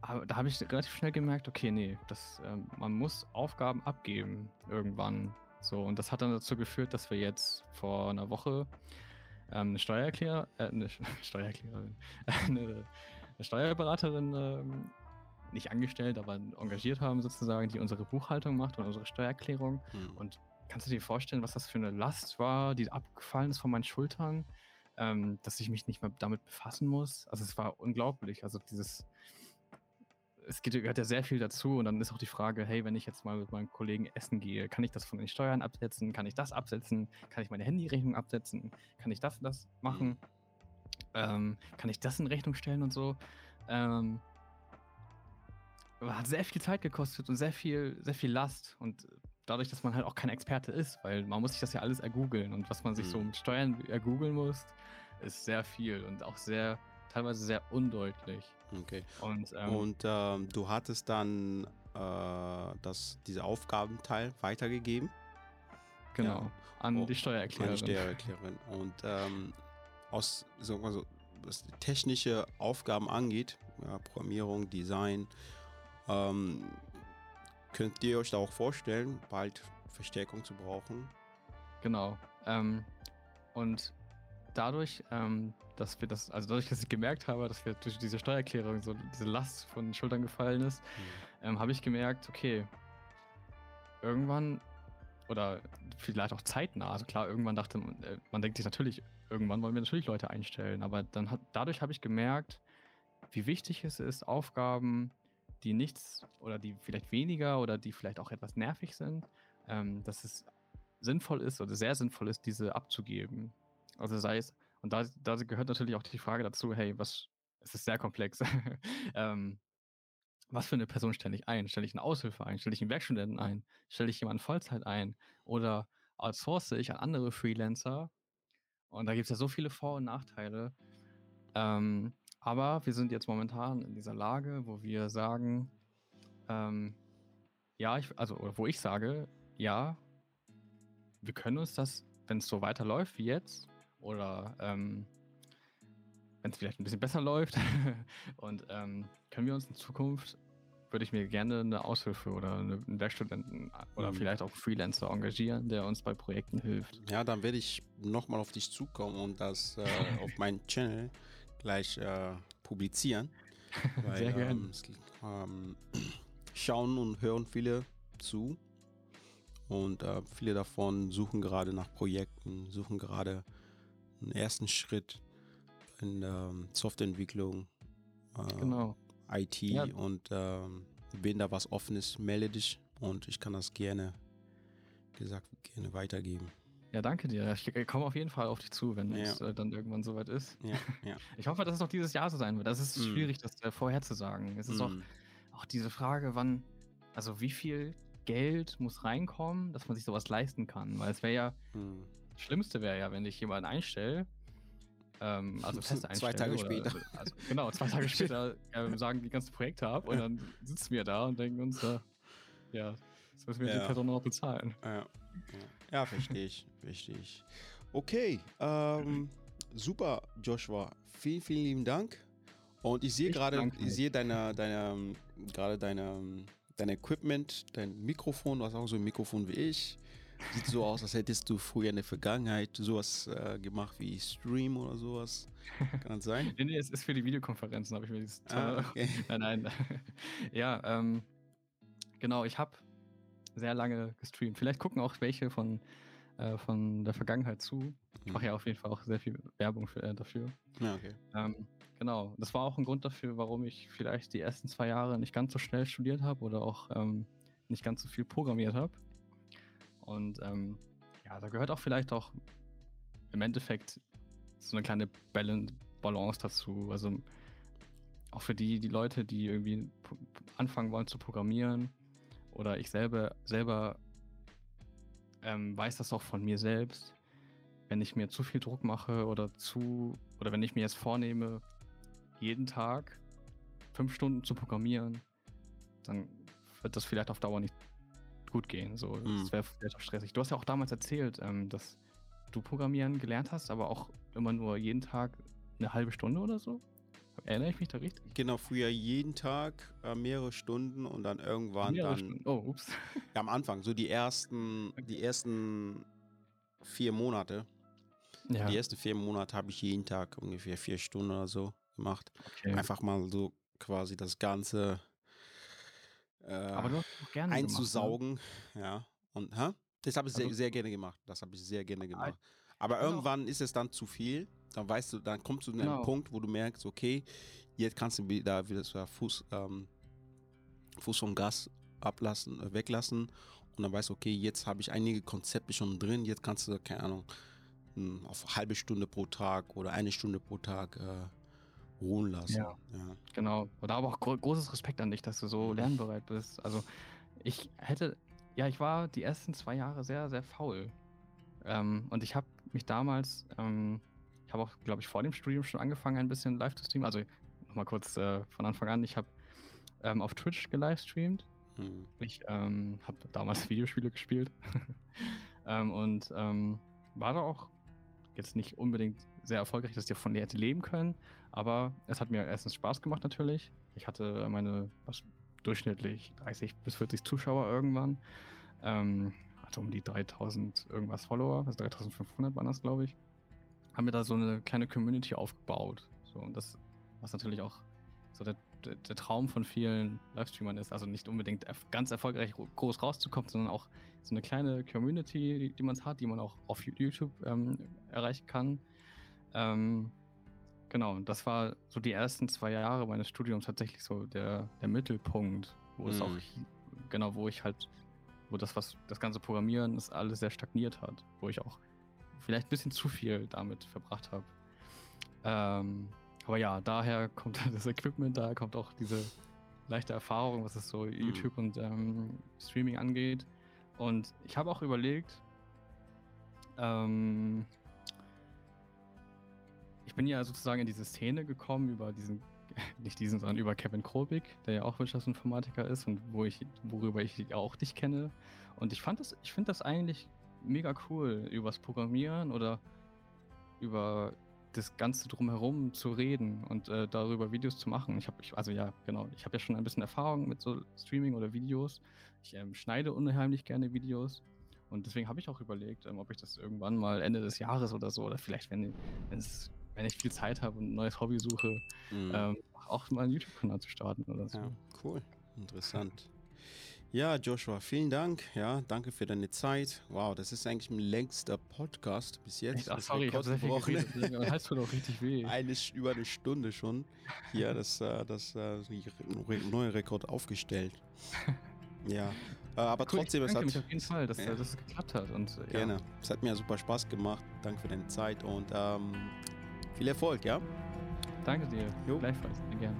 Aber da habe ich relativ schnell gemerkt, okay, nee, das, äh, man muss Aufgaben abgeben irgendwann. So, und das hat dann dazu geführt, dass wir jetzt vor einer Woche ähm, eine Steuererklärer, äh, eine [LAUGHS] Steuererklärerin, [LAUGHS] eine, eine Steuerberaterin ähm, nicht angestellt, aber engagiert haben sozusagen, die unsere Buchhaltung macht und unsere Steuererklärung. Hm. Und Kannst du dir vorstellen, was das für eine Last war, die abgefallen ist von meinen Schultern, ähm, dass ich mich nicht mehr damit befassen muss? Also es war unglaublich. Also dieses, es geht, gehört ja sehr viel dazu und dann ist auch die Frage, hey, wenn ich jetzt mal mit meinem Kollegen essen gehe, kann ich das von den Steuern absetzen? Kann ich das absetzen? Kann ich meine Handyrechnung absetzen? Kann ich das und das machen? Mhm. Ähm, kann ich das in Rechnung stellen und so? Ähm, hat sehr viel Zeit gekostet und sehr viel, sehr viel Last und dadurch, dass man halt auch kein Experte ist, weil man muss sich das ja alles ergoogeln und was man sich mhm. so mit Steuern ergoogeln muss, ist sehr viel und auch sehr, teilweise sehr undeutlich. Okay. Und, ähm, und ähm, du hattest dann äh, das, diese Aufgabenteil weitergegeben? Genau, ja. an oh, die Steuererklärerin. An die Steuererklärerin. Und ähm, aus, sagen wir so, was technische Aufgaben angeht, ja, Programmierung, Design, ähm, Könnt ihr euch da auch vorstellen, bald Verstärkung zu brauchen? Genau. Ähm, und dadurch, ähm, dass wir das, also dadurch, dass ich gemerkt habe, dass wir durch diese Steuererklärung so diese Last von den Schultern gefallen ist, mhm. ähm, habe ich gemerkt, okay, irgendwann oder vielleicht auch zeitnah, also klar, irgendwann dachte man, äh, man denkt sich natürlich, irgendwann wollen wir natürlich Leute einstellen, aber dann hat, dadurch habe ich gemerkt, wie wichtig es ist, Aufgaben die nichts oder die vielleicht weniger oder die vielleicht auch etwas nervig sind, ähm, dass es sinnvoll ist oder sehr sinnvoll ist, diese abzugeben. Also sei es, und da, da gehört natürlich auch die Frage dazu, hey, was, es ist sehr komplex. [LAUGHS] ähm, was für eine Person stelle ich ein? Stelle ich eine Aushilfe ein? Stelle ich einen Werkstudenten ein? Stelle ich jemanden Vollzeit ein? Oder outsource ich an andere Freelancer? Und da gibt es ja so viele Vor- und Nachteile. Ähm, aber wir sind jetzt momentan in dieser Lage, wo wir sagen, ähm, ja, ich, also wo ich sage, ja, wir können uns das, wenn es so weiterläuft wie jetzt, oder ähm, wenn es vielleicht ein bisschen besser läuft, [LAUGHS] und ähm, können wir uns in Zukunft würde ich mir gerne eine Aushilfe oder einen Werkstudenten oder mhm. vielleicht auch einen Freelancer engagieren, der uns bei Projekten hilft. Ja, dann werde ich nochmal auf dich zukommen und das äh, [LAUGHS] auf meinen Channel gleich äh, publizieren. [LAUGHS] Weil, Sehr gerne. Ähm, [CLEARS THROAT] schauen und hören viele zu und äh, viele davon suchen gerade nach Projekten, suchen gerade einen ersten Schritt in ähm, Softwareentwicklung, äh, genau. IT ja. und ähm, wenn da was offen ist, melde dich und ich kann das gerne, gesagt, gerne weitergeben. Ja, danke dir. Ich komme auf jeden Fall auf dich zu, wenn ja. es äh, dann irgendwann soweit ist. Ja, ja. [LAUGHS] Ich hoffe, dass es noch dieses Jahr so sein wird. Das ist mm. schwierig, das äh, vorherzusagen. Es ist mm. auch, auch diese Frage, wann, also wie viel Geld muss reinkommen, dass man sich sowas leisten kann. Weil es wäre ja, mm. das Schlimmste wäre ja, wenn ich jemanden einstelle, ähm, also [LAUGHS] fest Zwei Tage oder, später. Also, genau, zwei Tage später [LAUGHS] äh, sagen die ganzen Projekte ab und dann sitzen wir da und denken uns, äh, ja, das müssen wir ja. die Person noch bezahlen. Ja, ja verstehe ich, verstehe ich. Okay, ähm, super, Joshua. Vielen, vielen lieben Dank. Und ich sehe gerade, ich sehe deine, deine, gerade deine, dein Equipment, dein Mikrofon, du hast auch so ein Mikrofon wie ich. Sieht so aus, als hättest du früher in der Vergangenheit sowas äh, gemacht wie Stream oder sowas. Kann das sein? [LAUGHS] nee, nee, es ist für die Videokonferenzen, habe ich mir dieses ah, okay. [LAUGHS] Nein, nein. [LAUGHS] ja, ähm, genau, ich habe sehr lange gestreamt. Vielleicht gucken auch welche von, äh, von der Vergangenheit zu. Ich mache ja mhm. auf jeden Fall auch sehr viel Werbung für, äh, dafür. Ja, okay. Ähm, genau, das war auch ein Grund dafür, warum ich vielleicht die ersten zwei Jahre nicht ganz so schnell studiert habe oder auch ähm, nicht ganz so viel programmiert habe. Und ähm, ja, da gehört auch vielleicht auch im Endeffekt so eine kleine Balance dazu. Also auch für die, die Leute, die irgendwie anfangen wollen zu programmieren oder ich selber, selber ähm, weiß das auch von mir selbst. Wenn ich mir zu viel Druck mache oder zu, oder wenn ich mir jetzt vornehme, jeden Tag fünf Stunden zu programmieren, dann wird das vielleicht auf Dauer nicht gut gehen. So, mhm. das wäre vielleicht auch stressig. Du hast ja auch damals erzählt, ähm, dass du Programmieren gelernt hast, aber auch immer nur jeden Tag eine halbe Stunde oder so. Erinnere ich mich da richtig? Genau, früher jeden Tag äh, mehrere Stunden und dann irgendwann mehrere dann. Stunden. Oh, ups. [LAUGHS] Ja, am Anfang, so die ersten, okay. die ersten vier Monate. Ja. Die ersten vier Monate habe ich jeden Tag ungefähr vier Stunden oder so gemacht. Okay. Einfach mal so quasi das ganze äh, einzusaugen. Gemacht, ne? Ja. Und hä? das habe ich also, sehr, sehr gerne gemacht. Das habe ich sehr gerne gemacht. Aber irgendwann ist es dann zu viel. Dann weißt du, dann kommst du zu einem genau. Punkt, wo du merkst, okay, jetzt kannst du wieder, wieder so Fuß, ähm, Fuß vom Gas ablassen, äh, weglassen. Und dann weißt du, okay, jetzt habe ich einige Konzepte schon drin. Jetzt kannst du, keine Ahnung, hm, auf halbe Stunde pro Tag oder eine Stunde pro Tag äh, ruhen lassen. Ja, ja. genau. Oder aber auch gro großes Respekt an dich, dass du so mhm. lernbereit bist. Also ich hätte, ja, ich war die ersten zwei Jahre sehr, sehr faul. Ähm, und ich habe mich damals, ähm, ich habe auch, glaube ich, vor dem Studium schon angefangen, ein bisschen live zu streamen. Also nochmal kurz äh, von Anfang an, ich habe ähm, auf Twitch gelivestreamt. Mhm. Ich ähm, habe damals [LAUGHS] Videospiele gespielt [LAUGHS] ähm, und ähm, war da auch jetzt nicht unbedingt sehr erfolgreich, dass ich davon hätte leben können, aber es hat mir erstens Spaß gemacht natürlich. Ich hatte meine was, durchschnittlich 30 bis 40 Zuschauer irgendwann. Ähm, hatte um die 3000 irgendwas Follower, also 3500 waren das, glaube ich. Haben mir da so eine kleine Community aufgebaut. So, und das, was natürlich auch so der, der, Traum von vielen Livestreamern ist, also nicht unbedingt ganz erfolgreich groß rauszukommen, sondern auch so eine kleine Community, die, die man hat, die man auch auf YouTube ähm, erreichen kann. Ähm, genau, das war so die ersten zwei Jahre meines Studiums tatsächlich so der, der Mittelpunkt, wo mhm. es auch, genau, wo ich halt, wo das, was das ganze Programmieren, das alles sehr stagniert hat, wo ich auch vielleicht ein bisschen zu viel damit verbracht habe. Ähm, aber ja, daher kommt [LAUGHS] das Equipment, daher kommt auch diese leichte Erfahrung, was es so mhm. YouTube und ähm, Streaming angeht. Und ich habe auch überlegt, ähm, ich bin ja sozusagen in diese Szene gekommen über diesen, [LAUGHS] nicht diesen, sondern über Kevin Krobig, der ja auch Wirtschaftsinformatiker ist und wo ich, worüber ich auch dich kenne. Und ich fand das, ich finde das eigentlich mega cool, übers Programmieren oder über das Ganze drumherum zu reden und äh, darüber Videos zu machen. Ich habe, also ja, genau, ich habe ja schon ein bisschen Erfahrung mit so Streaming oder Videos. Ich ähm, schneide unheimlich gerne Videos und deswegen habe ich auch überlegt, ähm, ob ich das irgendwann mal Ende des Jahres oder so oder vielleicht, wenn, wenn ich viel Zeit habe und ein neues Hobby suche, mhm. ähm, auch mal einen YouTube-Kanal zu starten oder so. Ja, cool, interessant. Ja, Joshua, vielen Dank. Ja, danke für deine Zeit. Wow, das ist eigentlich mein längster Podcast bis jetzt. Ach, sorry, ich habe sehr viel geredet. Hals tut auch richtig weh. Eine, über eine Stunde schon. Hier, das, äh, das, das äh, neue Rekord aufgestellt. [LAUGHS] Ja, äh, aber cool, trotzdem, es hat. mich auf jeden Fall, dass, ja. dass es geklappt hat. Und, ja. Gerne. Es hat mir super Spaß gemacht. Danke für deine Zeit und ähm, viel Erfolg, ja? Danke dir. Jo. Gleichfalls. Gerne.